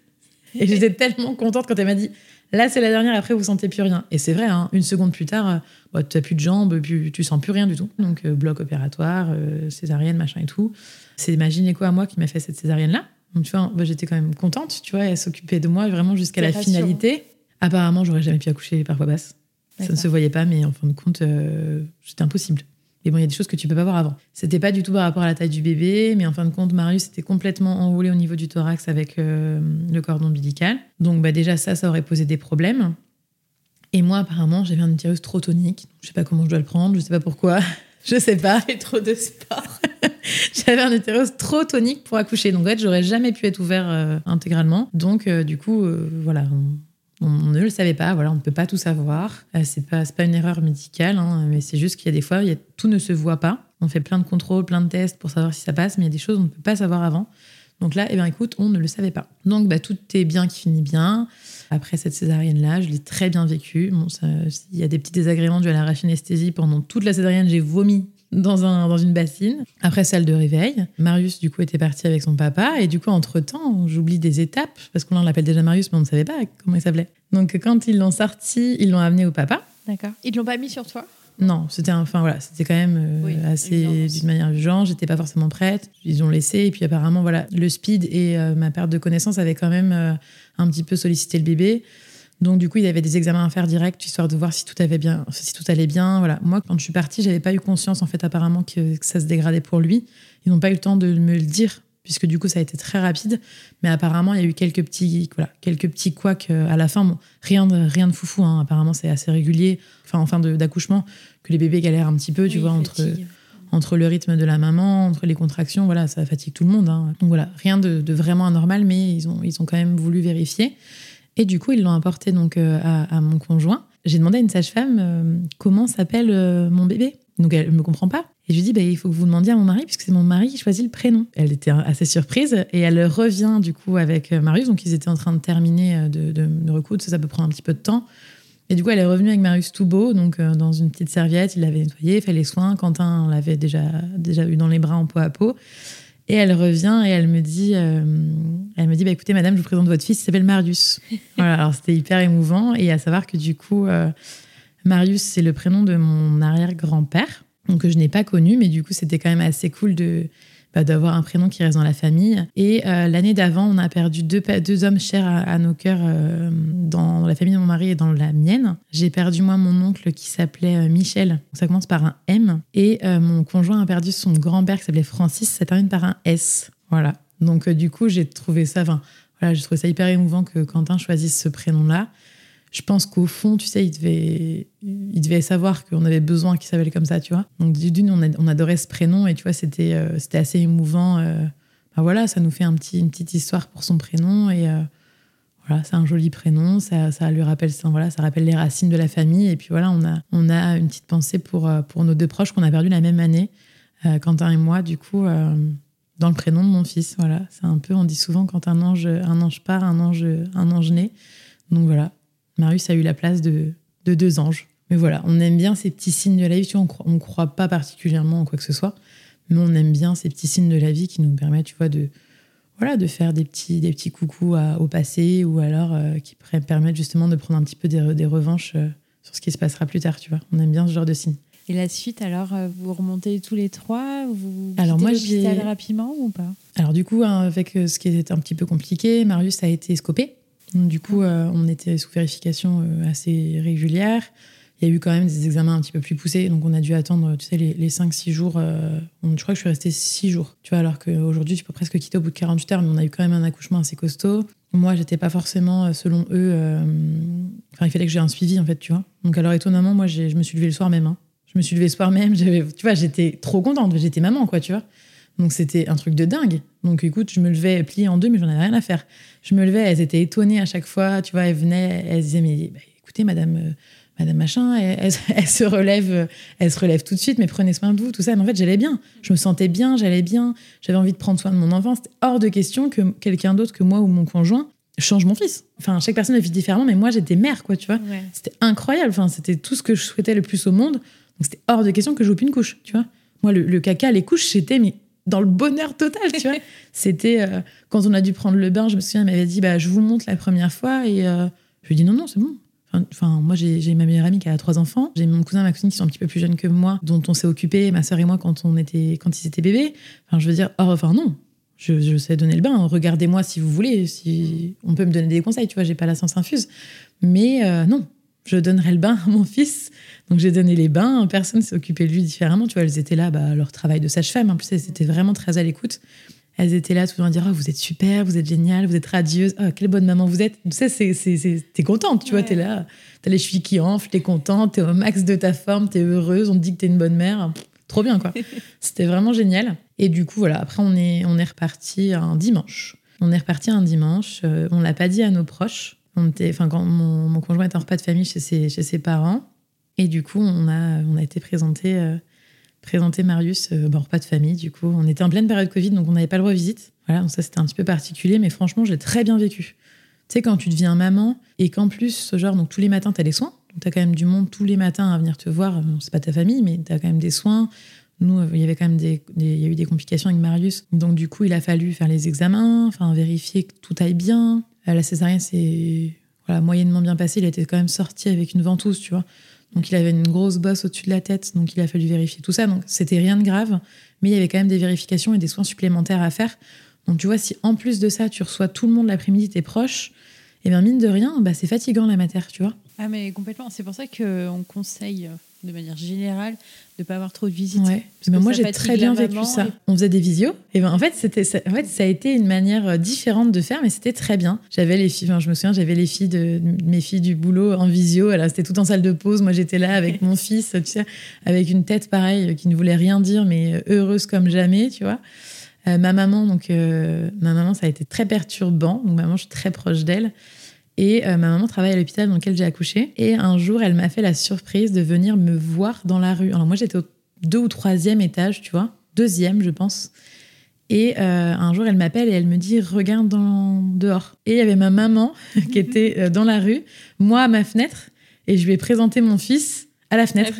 Et j'étais tellement contente quand elle m'a dit Là, c'est la dernière, après, vous sentez plus rien. Et c'est vrai, hein, une seconde plus tard, euh, bah, tu n'as plus de jambes, plus, tu sens plus rien du tout. Donc, euh, bloc opératoire, césarienne, machin et tout. C'est ma gynéco à moi qui m'a fait cette césarienne-là. Donc, tu vois, bah, j'étais quand même contente, tu vois, elle s'occupait de moi vraiment jusqu'à la finalité. Apparemment, j'aurais jamais pu accoucher par voie basse. Ça ne se voyait pas, mais en fin de compte, euh, c'était impossible. Et bon, il y a des choses que tu peux pas voir avant. C'était pas du tout par rapport à la taille du bébé, mais en fin de compte, Marius était complètement enroulé au niveau du thorax avec euh, le cordon ombilical. Donc bah, déjà ça, ça aurait posé des problèmes. Et moi, apparemment, j'avais un utérus trop tonique. Je sais pas comment je dois le prendre, je sais pas pourquoi. Je sais pas. Fait trop de sport. J'avais un utérus trop tonique pour accoucher. Donc, en fait, j'aurais jamais pu être ouvert euh, intégralement. Donc, euh, du coup, euh, voilà, on, ne le savait pas. Voilà, on ne peut pas tout savoir. C'est pas, pas une erreur médicale, hein, mais c'est juste qu'il y a des fois, il tout ne se voit pas. On fait plein de contrôles, plein de tests pour savoir si ça passe, mais il y a des choses qu'on ne peut pas savoir avant. Donc là, eh ben, écoute, on ne le savait pas. Donc, bah, tout est bien qui finit bien. Après cette césarienne-là, je l'ai très bien vécu. Bon, ça- il y a des petits désagréments dus à la anesthésie. Pendant toute la césarienne, j'ai vomi dans, un, dans une bassine. Après, salle de réveil. Marius, du coup, était parti avec son papa. Et du coup, entre-temps, j'oublie des étapes. Parce qu'on l'appelle déjà Marius, mais on ne savait pas comment il s'appelait. Donc, quand ils l'ont sorti, ils l'ont amené au papa. D'accord. Ils l'ont pas mis sur toi? Non, c'était enfin voilà, c'était quand même euh, Oui, assez d'une manière urgente. J'étais pas forcément prête. Ils ont laissé et puis apparemment voilà, le speed et euh, ma perte de connaissance avaient quand même euh, un petit peu sollicité le bébé. Donc du coup, il y avait des examens à faire direct histoire de voir si tout avait bien, si tout allait bien. Voilà. Moi, quand je suis partie, j'avais pas eu conscience en fait apparemment que, que ça se dégradait pour lui. Ils n'ont pas eu le temps de me le dire puisque du coup ça a été très rapide. Mais apparemment, il y a eu quelques petits, voilà, quelques petits couacs euh, à la fin. Bon, rien de rien de foufou. Hein. Apparemment, c'est assez régulier. Enfin, en fin d'accouchement, que les bébés galèrent un petit peu, tu Oui, vois, entre fatigue. entre le rythme de la maman, entre les contractions, voilà, ça fatigue tout le monde. hein. Donc voilà, rien de, de vraiment anormal, mais ils ont, ils ont quand même voulu vérifier. Et du coup, ils l'ont apporté donc euh, à, mon conjoint. J'ai demandé à une sage-femme euh, comment s'appelle euh, mon bébé. Donc elle ne me comprend pas. Et je lui dis, bah, il faut que vous demandiez à mon mari, puisque c'est mon mari qui choisit le prénom. Elle était assez surprise et elle revient du coup avec Marius. Donc ils étaient en train de terminer de, de, de recoudre, ça, peut prendre un petit peu de temps. Et du coup, elle est revenue avec Marius tout beau, donc dans une petite serviette. Il l'avait nettoyé, fait les soins. Quentin l'avait déjà, déjà eu dans les bras en peau à peau. Et elle revient et elle me dit, euh, elle me dit, bah, écoutez, madame, je vous présente votre fils, il s'appelle Marius. voilà, alors c'était hyper émouvant. Et à savoir que du coup, euh, Marius, c'est le prénom de mon arrière-grand-père, donc que je n'ai pas connu, mais du coup, c'était quand même assez cool de bah, d'avoir un prénom qui reste dans la famille. Et euh, l'année d'avant, on a perdu deux, deux hommes chers à, nos cœurs euh, dans la famille de mon mari et dans la mienne. J'ai perdu, moi, mon oncle qui s'appelait euh, Michel. Ça commence par un M. Et mon conjoint a perdu son grand-père qui s'appelait Francis. Ça termine par un S. Voilà. Donc, du coup, j'ai trouvé ça... Voilà, j'ai trouvé ça hyper émouvant que Quentin choisisse ce prénom-là. Je pense qu'au fond, tu sais, il devait, il devait savoir qu'on avait besoin qu'il s'appelle comme ça, tu vois. Donc, d'une, on, adorait ce prénom et tu vois, c'était, euh, assez émouvant. Bah voilà, ça nous fait une petite histoire pour son prénom et euh, voilà, c'est un joli prénom. Ça, ça lui rappelle, ça, voilà, ça rappelle les racines de la famille. Et puis voilà, on a, on a une petite pensée pour, pour nos deux proches qu'on a perdu la même année, Quentin et moi, du coup, dans le prénom de mon fils. Voilà, c'est un peu, on dit souvent quand un ange, un ange part, un ange, un ange naît. Donc voilà, Marius a eu la place de, de deux anges. Mais voilà, on aime bien ces petits signes de la vie. Tu vois, on croit, on croit pas particulièrement en quoi que ce soit, mais on aime bien ces petits signes de la vie qui nous permettent, tu vois, de, voilà, de faire des petits, des petits coucous à- au passé ou alors euh, qui permettent justement de prendre un petit peu des, re- des revanches euh, sur ce qui se passera plus tard, tu vois. On aime bien ce genre de signes. Et la suite, alors, euh, vous remontez tous les trois Vous Alors, moi, l'hôpital rapidement ou pas? Alors du coup, hein, avec ce qui était un petit peu compliqué, Marius a été scopé. Du coup, euh, on était sous vérification euh, assez régulière. Il y a eu quand même des examens un petit peu plus poussés, donc on a dû attendre, tu sais, les, les 5-6 jours. euh, je crois que je suis restée 6 jours, tu vois, alors qu'aujourd'hui, tu peux presque quitter au bout de 48 heures, mais on a eu quand même un accouchement assez costaud. Moi, j'étais pas forcément, selon eux, enfin, il fallait que j'ai un suivi, en fait, tu vois. Donc, alors, étonnamment, moi, je me suis levée le soir même. hein. Je me suis levée le soir même, tu vois, j'étais trop contente, j'étais maman, quoi, tu vois. Donc c'était un truc de dingue. Donc écoute, je me levais pliée en deux, mais j'en avais rien à faire. Je me levais, elles étaient étonnées à chaque fois. Tu vois, elles venaient, elles disaient mais bah, écoutez, Madame, euh, Madame machin, elle, elle- elle se relève, elle se relève tout de suite, mais prenez soin de vous, tout ça. Mais en fait, j'allais bien. Je me sentais bien, j'allais bien. J'avais envie de prendre soin de mon enfant. C'était hors de question que quelqu'un d'autre que moi ou mon conjoint change mon fils. Enfin, chaque personne vit différemment, mais moi j'étais mère, quoi, tu vois. Ouais. C'était incroyable. Enfin, c'était tout ce que je souhaitais le plus au monde. Donc, c'était hors de question que j'oupe une couche, tu vois. Moi, le, le caca, les couches, mais dans le bonheur total, tu vois. C'était euh, quand on a dû prendre le bain, je me souviens, elle m'avait dit, bah, je vous montre la première fois. Et euh, je lui ai dit, non, non, c'est bon. Enfin, Enfin, moi, j'ai ma meilleure amie qui a trois enfants. J'ai mon cousin et ma cousine qui sont un petit peu plus jeunes que moi, dont on s'est occupé, ma sœur et moi, quand, on était, quand ils étaient bébés. Enfin, je veux dire, oh, enfin, non. Je, je sais donner le bain. Regardez-moi si vous voulez. Si on peut me donner des conseils, tu vois, j'ai pas la science infuse. Mais euh, non, je donnerai le bain à mon fils. Donc j'ai donné les bains, personne s'est occupé de lui différemment. Tu vois, elles étaient là, bah, leur travail de sage-femme. En plus, elles étaient vraiment très à l'écoute. Elles étaient là tout le temps à dire oh, Vous êtes super, vous êtes génial, vous êtes radieuse, oh, quelle bonne maman vous êtes. Tu sais, t'es contente, tu vois, t'es là, t'as les chevilles qui enflent, t'es contente, t'es au max de ta forme, t'es heureuse, on te dit que t'es une bonne mère. Pff, Trop bien, quoi. C'était vraiment génial. Et du coup, voilà, après, on est, on est reparti un dimanche. On est reparti un dimanche. euh, on l'a pas dit à nos proches. On était, enfin, quand mon, mon conjoint était en repas de famille chez ses, chez ses parents. Et du coup, on a, on a été présenté, euh, présenté Marius euh, en repas de famille. Du coup, on était en pleine période Covid, donc on n'avait pas le droit aux visites. Voilà, donc ça, c'était un petit peu particulier, mais franchement, j'ai très bien vécu. Tu sais, quand tu deviens maman et qu'en plus, ce genre, donc tous les matins, tu as des soins. Donc, tu as quand même du monde tous les matins à venir te voir. Bon, c'est pas ta famille, mais tu as quand même des soins. Nous, euh, il y avait quand même des, il y a eu des complications avec Marius. Donc, du coup, il a fallu faire les examens, enfin, vérifier que tout aille bien. Euh, La césarienne, c'est voilà, moyennement bien passé. Il était quand même sorti avec une ventouse, tu vois. Donc, il avait une grosse bosse au-dessus de la tête. Donc, il a fallu vérifier tout ça. Donc, c'était rien de grave. Mais il y avait quand même des vérifications et des soins supplémentaires à faire. Donc, tu vois, si en plus de ça, tu reçois tout le monde l'après-midi, tes proches, et bien, mine de rien, bah, c'est fatigant la matière, tu vois. Ah, mais complètement. C'est pour ça qu'on conseille, euh, de manière générale, de ne pas avoir trop de visites. Ouais. Parce Mais moi, j'ai très bien vécu ça. et- On faisait des visios. Et ben, en fait, c'était, ça, en fait, ça a été une manière euh, différente de faire, mais c'était très bien. J'avais les filles, enfin, je me souviens, j'avais les filles de mes filles du boulot en visio. Alors, c'était tout en salle de pause. Moi, j'étais là avec mon fils, tu sais, avec une tête pareille euh, qui ne voulait rien dire, mais euh, heureuse comme jamais, tu vois. Euh, ma maman, donc, euh, ma maman, ça a été très perturbant. Donc, maman, je suis très proche d'elle. Et euh, ma maman travaille à l'hôpital dans lequel j'ai accouché. Et un jour, elle m'a fait la surprise de venir me voir dans la rue. Alors moi, j'étais au deux ou troisième étage, tu vois. Deuxième, je pense. Et euh, un jour, elle m'appelle et elle me dit Regarde dans, dehors. Et il y avait ma maman qui était euh, dans la rue, moi à ma fenêtre. Et je lui ai présenté mon fils à la fenêtre.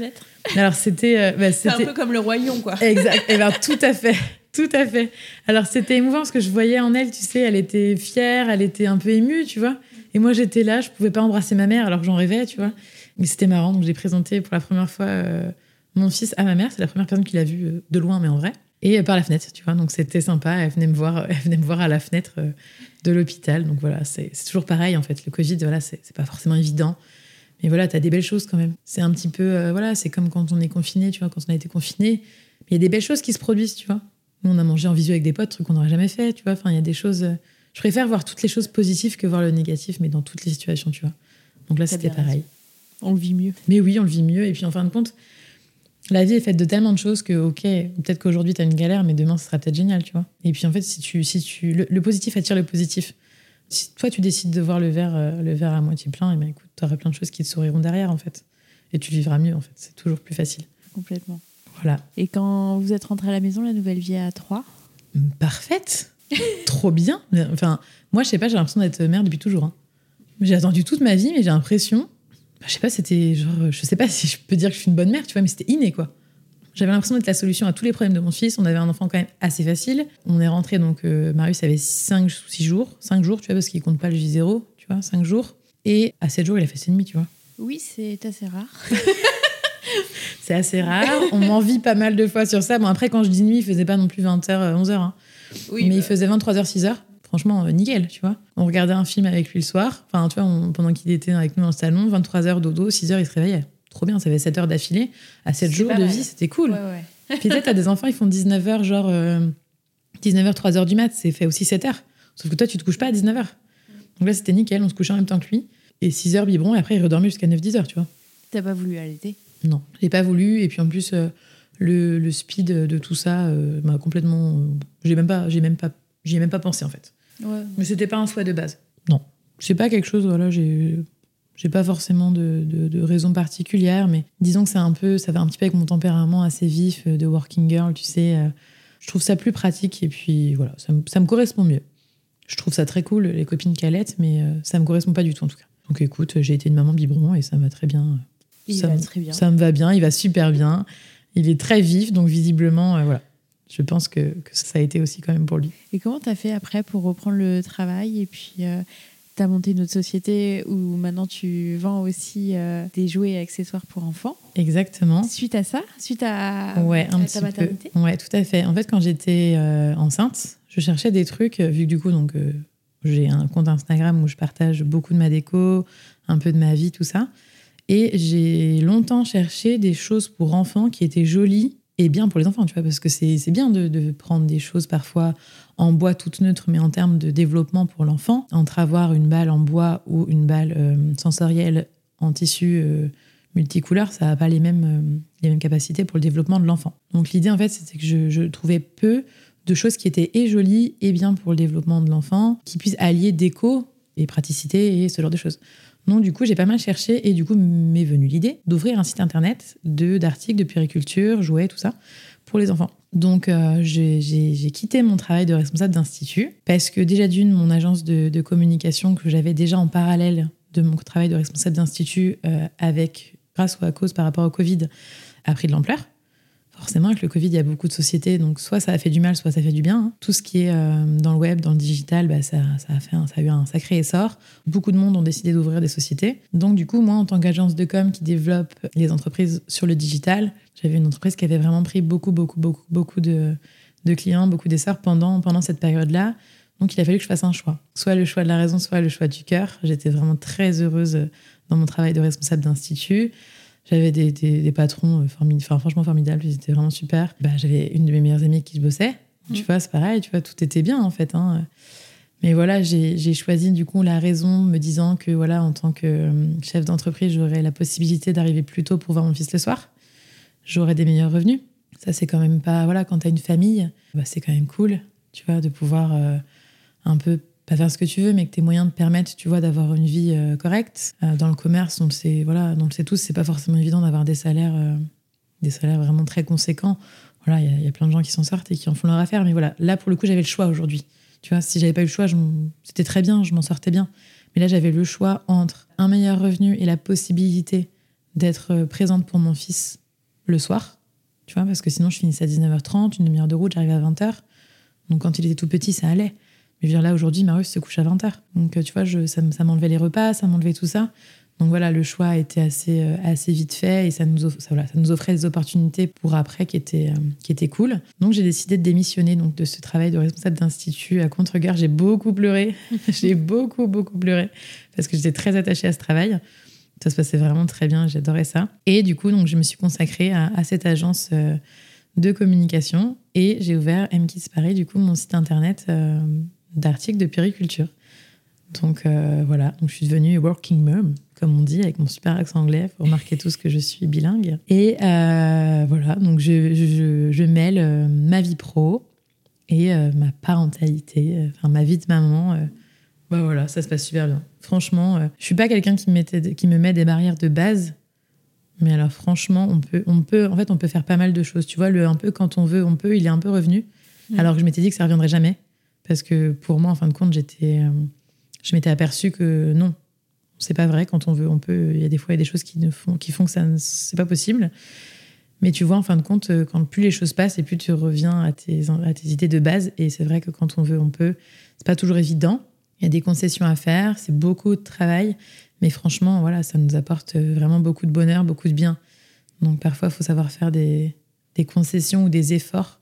Alors c'était. euh, bah, C'est un peu comme le roi lion, quoi. Exact. Eh ben, tout à fait. Tout à fait. Alors, c'était émouvant parce que je voyais en elle, tu sais, elle était fière, elle était un peu émue, tu vois. Et moi, j'étais là, je pouvais pas embrasser ma mère alors que j'en rêvais, tu vois. Mais c'était marrant. Donc, j'ai présenté pour la première fois euh, mon fils à ma mère. C'est la première personne qui l'a vu euh, de loin, mais en vrai. Et euh, par la fenêtre, tu vois. Donc, c'était sympa. Elle venait me voir, elle venait me voir à la fenêtre de l'hôpital. Donc, voilà, c'est toujours pareil, en fait. Le Covid, voilà, c'est pas forcément évident. Mais voilà, tu as des belles choses quand même. C'est un petit peu, voilà, c'est comme quand on est confiné, tu vois, quand on a été confiné. Il y a des belles choses qui se produisent, tu vois. On a mangé en visio avec des potes, trucs qu'on n'aurait jamais fait, tu vois. Enfin, il y a des choses. Je préfère voir toutes les choses positives que voir le négatif, mais dans toutes les situations, tu vois. Donc là, c'était pareil. On le vit mieux. Mais oui, on le vit mieux. Et puis en fin de compte, la vie est faite de tellement de choses que, ok, peut-être qu'aujourd'hui, tu as une galère, mais demain, ce sera peut-être génial, tu vois. Et puis en fait, si tu, si tu, le, le positif attire le positif. Si toi, tu décides de voir le verre, euh, le verre à moitié plein, et ben écoute, tu auras plein de choses qui te sourieront derrière, en fait. Et tu vivras mieux, en fait. C'est toujours plus facile. Complètement. Voilà. Et quand vous êtes rentré à la maison, la nouvelle vie à trois? Parfaite. Trop bien. Enfin, moi, je sais pas, j'ai l'impression d'être mère depuis toujours. hein. J'ai attendu toute ma vie, mais j'ai l'impression. bah, je sais pas, c'était genre. Je sais pas si je peux dire que je suis une bonne mère, tu vois, mais c'était inné, quoi. J'avais l'impression d'être la solution à tous les problèmes de mon fils. On avait un enfant quand même assez facile. On est rentré, donc euh, Marius avait 5 ou 6 jours. 5 jours, tu vois, parce qu'il compte pas le J0, tu vois, 5 jours. Et à 7 jours, il a fait ses demi, tu vois. Oui, c'est assez rare. C'est assez rare. On m'envie pas mal de fois sur ça. Bon, après, quand je dis nuit, il faisait pas non plus 20h, 11h. hein. Oui, mais bah, il faisait 23h, 6h. Franchement, euh, nickel, tu vois. On regardait un film avec lui le soir. Enfin, tu vois, on- pendant qu'il était avec nous dans le salon, 23h dodo, 6h, il se réveillait. Trop bien, ça fait 7 heures d'affilée. À 7 C'est jours de vie, c'était cool. ouais, ouais. Puis peut-être, t'as des enfants, ils font 19h, genre 19h, 3h du mat, c'est fait aussi 7 heures. Sauf que toi, tu te couches pas à 19h. Donc là, c'était nickel, on se couchait en même temps que lui. Et 6h biberon, et après, il redormait jusqu'à 9-10 heures, tu vois. T'as pas voulu allaiter Non, j'ai pas voulu. Et puis en plus, euh, le, le speed de tout ça euh, m'a complètement. j'ai même pas, j'ai même pas, j'y ai même pas pensé en fait. Ouais. Mais c'était pas un souhait de base. Non, c'est pas quelque chose. Voilà, j'ai, j'ai pas forcément de, de, de raison particulière, mais disons que c'est un peu, ça va un petit peu avec mon tempérament assez vif de working girl, tu sais. euh, je trouve ça plus pratique et puis voilà, ça, me- ça me correspond mieux. Je trouve ça très cool les copines qui allaitent, mais euh, ça me correspond pas du tout en tout cas. Donc écoute, j'ai été une maman biberon et ça me va très bien. Il Ça va me- très bien. Ça me va bien, il va super bien. Il est très vif, donc visiblement, euh, voilà. Je pense que, que ça a été aussi quand même pour lui. Et comment t'as fait après pour reprendre le travail et puis euh, t'as monté une autre société où maintenant tu vends aussi euh, des jouets et accessoires pour enfants? Exactement. Suite à ça, suite à, Ouais, un à petit ta maternité? Peu. Ouais, tout à fait. En fait, quand j'étais euh, enceinte, je cherchais des trucs, vu que du coup, donc, j'ai un compte Instagram où je partage beaucoup de ma déco, un peu de ma vie, tout ça. Et j'ai longtemps cherché des choses pour enfants qui étaient jolies et bien pour les enfants, tu vois, parce que c'est bien de, de, prendre des choses parfois en bois toutes neutres, mais en termes de développement pour l'enfant, entre avoir une balle en bois ou une balle euh, sensorielle en tissu euh, multicouleur, ça n'a pas les mêmes, euh, les mêmes capacités pour le développement de l'enfant. Donc l'idée, en fait, c'était que je, je, trouvais peu de choses qui étaient et jolies et bien pour le développement de l'enfant, qui puissent allier déco et praticité et ce genre de choses. Donc du coup, j'ai pas mal cherché et du coup m'est venue l'idée d'ouvrir un site internet de d'articles de puériculture, jouets, tout ça pour les enfants. Donc euh, j'ai quitté mon travail de responsable d'institut parce que déjà d'une, mon agence de, communication que j'avais déjà en parallèle de mon travail de responsable d'institut euh, avec grâce ou à cause par rapport au Covid a pris de l'ampleur forcément, avec le Covid, il y a beaucoup de sociétés, donc soit ça a fait du mal, soit ça fait du bien. Hein. Tout ce qui est euh, dans le web, dans le digital, bah, ça, a fait ça a eu un sacré essor. Beaucoup de monde ont décidé d'ouvrir des sociétés. Donc, du coup, moi, en tant qu'agence de com qui développe les entreprises sur le digital, j'avais une entreprise qui avait vraiment pris beaucoup, beaucoup, beaucoup, beaucoup de, clients, beaucoup d'essor pendant, pendant cette période-là. Donc, il a fallu que je fasse un choix. Soit le choix de la raison, soit le choix du cœur. J'étais vraiment très heureuse dans mon travail de responsable d'institut. J'avais des, des, patrons euh, enfin, franchement formidables, ils étaient vraiment super. Bah, j'avais une de mes meilleures amies qui bossait. Tu mm. vois, c'est pareil, tu vois, tout était bien en fait. Hein. Mais voilà, j'ai choisi du coup la raison, me disant que voilà, en tant que euh, chef d'entreprise, j'aurais la possibilité d'arriver plus tôt pour voir mon fils le soir. J'aurais des meilleurs revenus. Ça, c'est quand même pas. Voilà, quand tu as une famille, bah, c'est quand même cool, tu vois, de pouvoir euh, un peu pas faire ce que tu veux, mais que tes moyens te permettent, tu vois, d'avoir une vie euh, correcte. Euh, dans le commerce, on le sait, voilà, on le sait tous, c'est pas forcément évident d'avoir des salaires, euh, des salaires vraiment très conséquents. Voilà, il y, a plein de gens qui s'en sortent et qui en font leur affaire, mais voilà, là pour le coup, j'avais le choix aujourd'hui. Tu vois, si j'avais pas eu le choix, c'était très bien, je m'en sortais bien. Mais là, j'avais le choix entre un meilleur revenu et la possibilité d'être présente pour mon fils le soir. Tu vois, parce que sinon, je finissais à 19h30, une demi-heure de route, j'arrivais à 20h. Donc, quand il était tout petit, ça allait. Je veux là, aujourd'hui, Marius se couche à 20h. Donc, euh, tu vois, ça, m'enlevait les repas, ça m'enlevait tout ça. Donc voilà, le choix était assez, euh, assez vite fait et ça nous, ça, voilà, ça nous offrait des opportunités pour après qui étaient, euh, qui étaient cool. Donc j'ai décidé de démissionner donc, de ce travail de responsable d'institut à contre J'ai beaucoup pleuré, j'ai beaucoup, beaucoup pleuré parce que j'étais très attachée à ce travail. Ça se passait vraiment très bien, j'adorais ça. Et du coup, donc, je me suis consacrée à, cette agence de communication et j'ai ouvert M. Paris, du coup, mon site internet d'articles de périculture. Donc euh, voilà, donc je suis devenue working mom, comme on dit, avec mon super accent anglais. Faut remarquer tous que je suis bilingue. Et euh, voilà, donc je, je, je mêle euh, ma vie pro et ma parentalité, enfin ma vie de maman. bah voilà, ça se passe super bien. Franchement, je suis pas quelqu'un qui, qui me met des barrières de base. Mais alors franchement, on peut, on peut, en fait, on peut faire pas mal de choses. Tu vois, le un peu quand on veut, on peut, il est un peu revenu. Mmh. Alors que je m'étais dit que ça reviendrait jamais. Parce que pour moi, en fin de compte, j'étais, euh, je m'étais aperçue que non, c'est pas vrai. Quand on veut, on peut. Il y a des fois, il y a des choses qui, ne font, qui font que ça, c'est pas possible. Mais tu vois, en fin de compte, euh, quand plus les choses passent et plus tu reviens à tes, à tes idées de base. Et c'est vrai que quand on veut, on peut. C'est pas toujours évident. Il y a des concessions à faire, c'est beaucoup de travail. Mais franchement, voilà, ça nous apporte vraiment beaucoup de bonheur, beaucoup de bien. Donc parfois, il faut savoir faire des, des concessions ou des efforts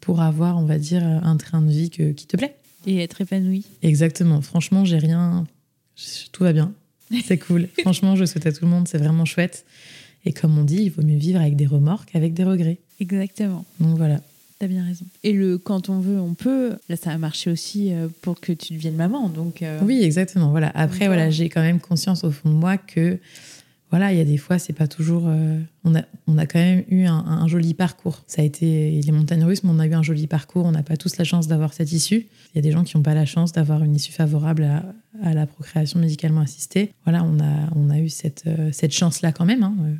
pour avoir, on va dire, un train de vie qui te plaît. Et être épanoui. Exactement. Franchement, j'ai rien. Tout va bien. C'est cool. Franchement, je souhaite à tout le monde. C'est vraiment chouette. Et comme on dit, il vaut mieux vivre avec des remords qu'avec des regrets. Exactement. Donc voilà. T'as bien raison. Et le quand on veut, on peut. Là, ça a marché aussi euh, pour que tu deviennes maman. Donc. Euh, oui, exactement. Voilà. Après, voilà, j'ai quand même conscience au fond de moi que voilà, il y a des fois, c'est pas toujours. Euh, on, a, on a quand même eu un, joli parcours. Ça a été les montagnes russes, mais on a eu un joli parcours. On n'a pas tous la chance d'avoir cette issue. Il y a des gens qui n'ont pas la chance d'avoir une issue favorable à, la procréation médicalement assistée. Voilà, on a, on a eu cette, euh, cette chance-là quand même. Hein. Euh,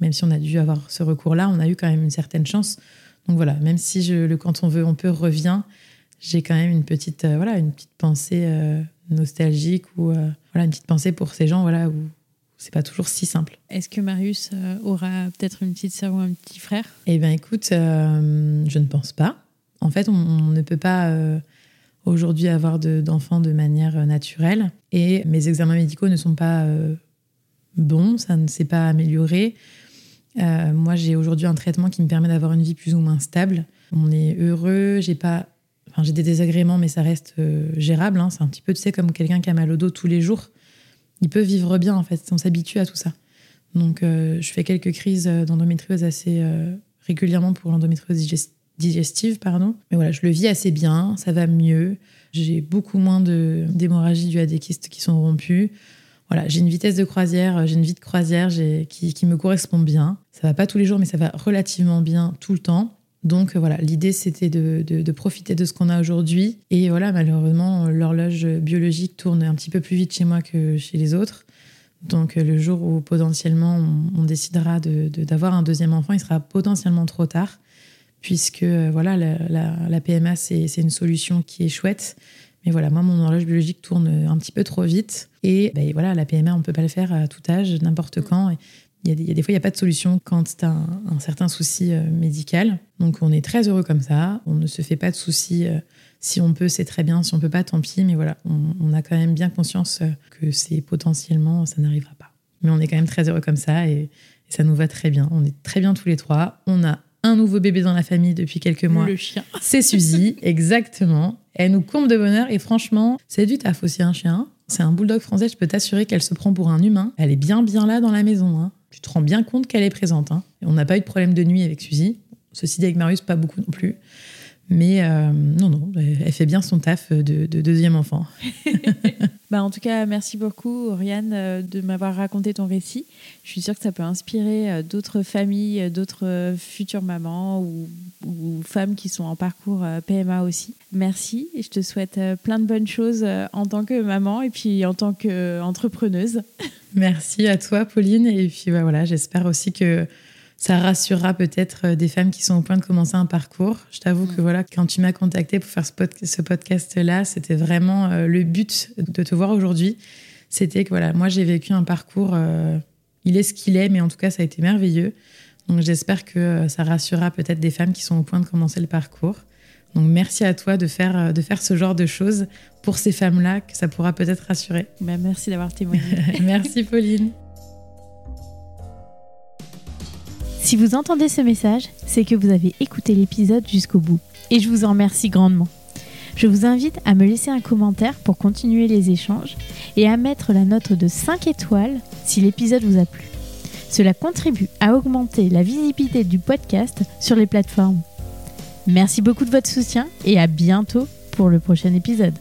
même si on a dû avoir ce recours-là, on a eu quand même une certaine chance. Donc voilà, même si je, le quand on veut, on peut revient, j'ai quand même une petite, voilà, une petite pensée nostalgique ou voilà, une petite pensée pour ces gens voilà, c'est pas toujours si simple. Est-ce que Marius euh, aura peut-être une petite sœur ou un petit frère? Eh bien, écoute, euh, je ne pense pas. En fait, on, ne peut pas euh, aujourd'hui avoir d'enfants de, manière naturelle. Et mes examens médicaux ne sont pas bons, ça ne s'est pas amélioré. moi, j'ai aujourd'hui un traitement qui me permet d'avoir une vie plus ou moins stable. On est heureux, j'ai pas. Enfin, j'ai des désagréments, mais ça reste gérable. Hein. C'est un petit peu, tu sais, comme quelqu'un qui a mal au dos tous les jours il peut vivre bien en fait. On s'habitue à tout ça. Donc, je fais quelques crises d'endométriose assez régulièrement pour l'endométriose digestive, pardon. Mais voilà, je le vis assez bien, ça va mieux. J'ai beaucoup moins d'hémorragie due à des kystes qui sont rompus. Voilà, j'ai une vitesse de croisière, j'ai une vie de croisière qui, qui, me correspond bien. Ça va pas tous les jours, mais ça va relativement bien tout le temps. Donc voilà, l'idée c'était de, de, profiter de ce qu'on a aujourd'hui. Et voilà, malheureusement, l'horloge biologique tourne un petit peu plus vite chez moi que chez les autres. Donc le jour où potentiellement on, décidera d'avoir un deuxième enfant, il sera potentiellement trop tard puisque euh, voilà, la, PMA, c'est une solution qui est chouette. Mais voilà, moi, mon horloge biologique tourne un petit peu trop vite. Et ben, voilà, la PMA, on ne peut pas le faire à tout âge, n'importe mm. quand. Il y, a des, il y, a des fois, il n'y a pas de solution quand tu as un, certain souci euh, médical. Donc, on est très heureux comme ça. On ne se fait pas de soucis. Euh, si on peut, c'est très bien. Si on peut pas, tant pis. Mais voilà, on, a quand même bien conscience que c'est potentiellement, ça n'arrivera pas. Mais on est quand même très heureux comme ça et, et ça nous va très bien. On est très bien tous les trois. On a un nouveau bébé dans la famille depuis quelques mois. Le chien. C'est Suzy, exactement. Elle nous comble de bonheur et franchement, c'est du taf aussi un chien. C'est un bulldog français, je peux t'assurer qu'elle se prend pour un humain. Elle est bien bien là dans la maison. Hein. Tu te rends bien compte qu'elle est présente. Hein. on n'a pas eu de problème de nuit avec Suzy. Ceci dit avec Marius, pas beaucoup non plus. Mais euh, non, non, elle fait bien son taf de, deuxième enfant. bah, en tout cas, merci beaucoup, Oriane, euh, de m'avoir raconté ton récit. Je suis sûre que ça peut inspirer euh, d'autres familles, d'autres futures mamans ou, ou, femmes qui sont en parcours PMA aussi. Merci et je te souhaite plein de bonnes choses en tant que maman et puis en tant qu'entrepreneuse. Merci à toi, Pauline. Et puis bah, voilà, j'espère aussi que ça rassurera peut-être euh, des femmes qui sont au point de commencer un parcours. Je t'avoue que mm. voilà, quand tu m'as contacté pour faire ce, podcast-là, c'était vraiment euh, le but de te voir aujourd'hui. C'était que voilà, moi j'ai vécu un parcours, euh, il est ce qu'il est, mais en tout cas ça a été merveilleux. Donc j'espère que ça rassurera peut-être des femmes qui sont au point de commencer le parcours. Donc merci à toi de faire, de faire ce genre de choses pour ces femmes-là, que ça pourra peut-être rassurer. Ben, merci d'avoir témoigné. merci Pauline. Si vous entendez ce message, c'est que vous avez écouté l'épisode jusqu'au bout. Et je vous en remercie grandement. Je vous invite à me laisser un commentaire pour continuer les échanges et à mettre la note de 5 étoiles si l'épisode vous a plu. Cela contribue à augmenter la visibilité du podcast sur les plateformes. Merci beaucoup de votre soutien et à bientôt pour le prochain épisode.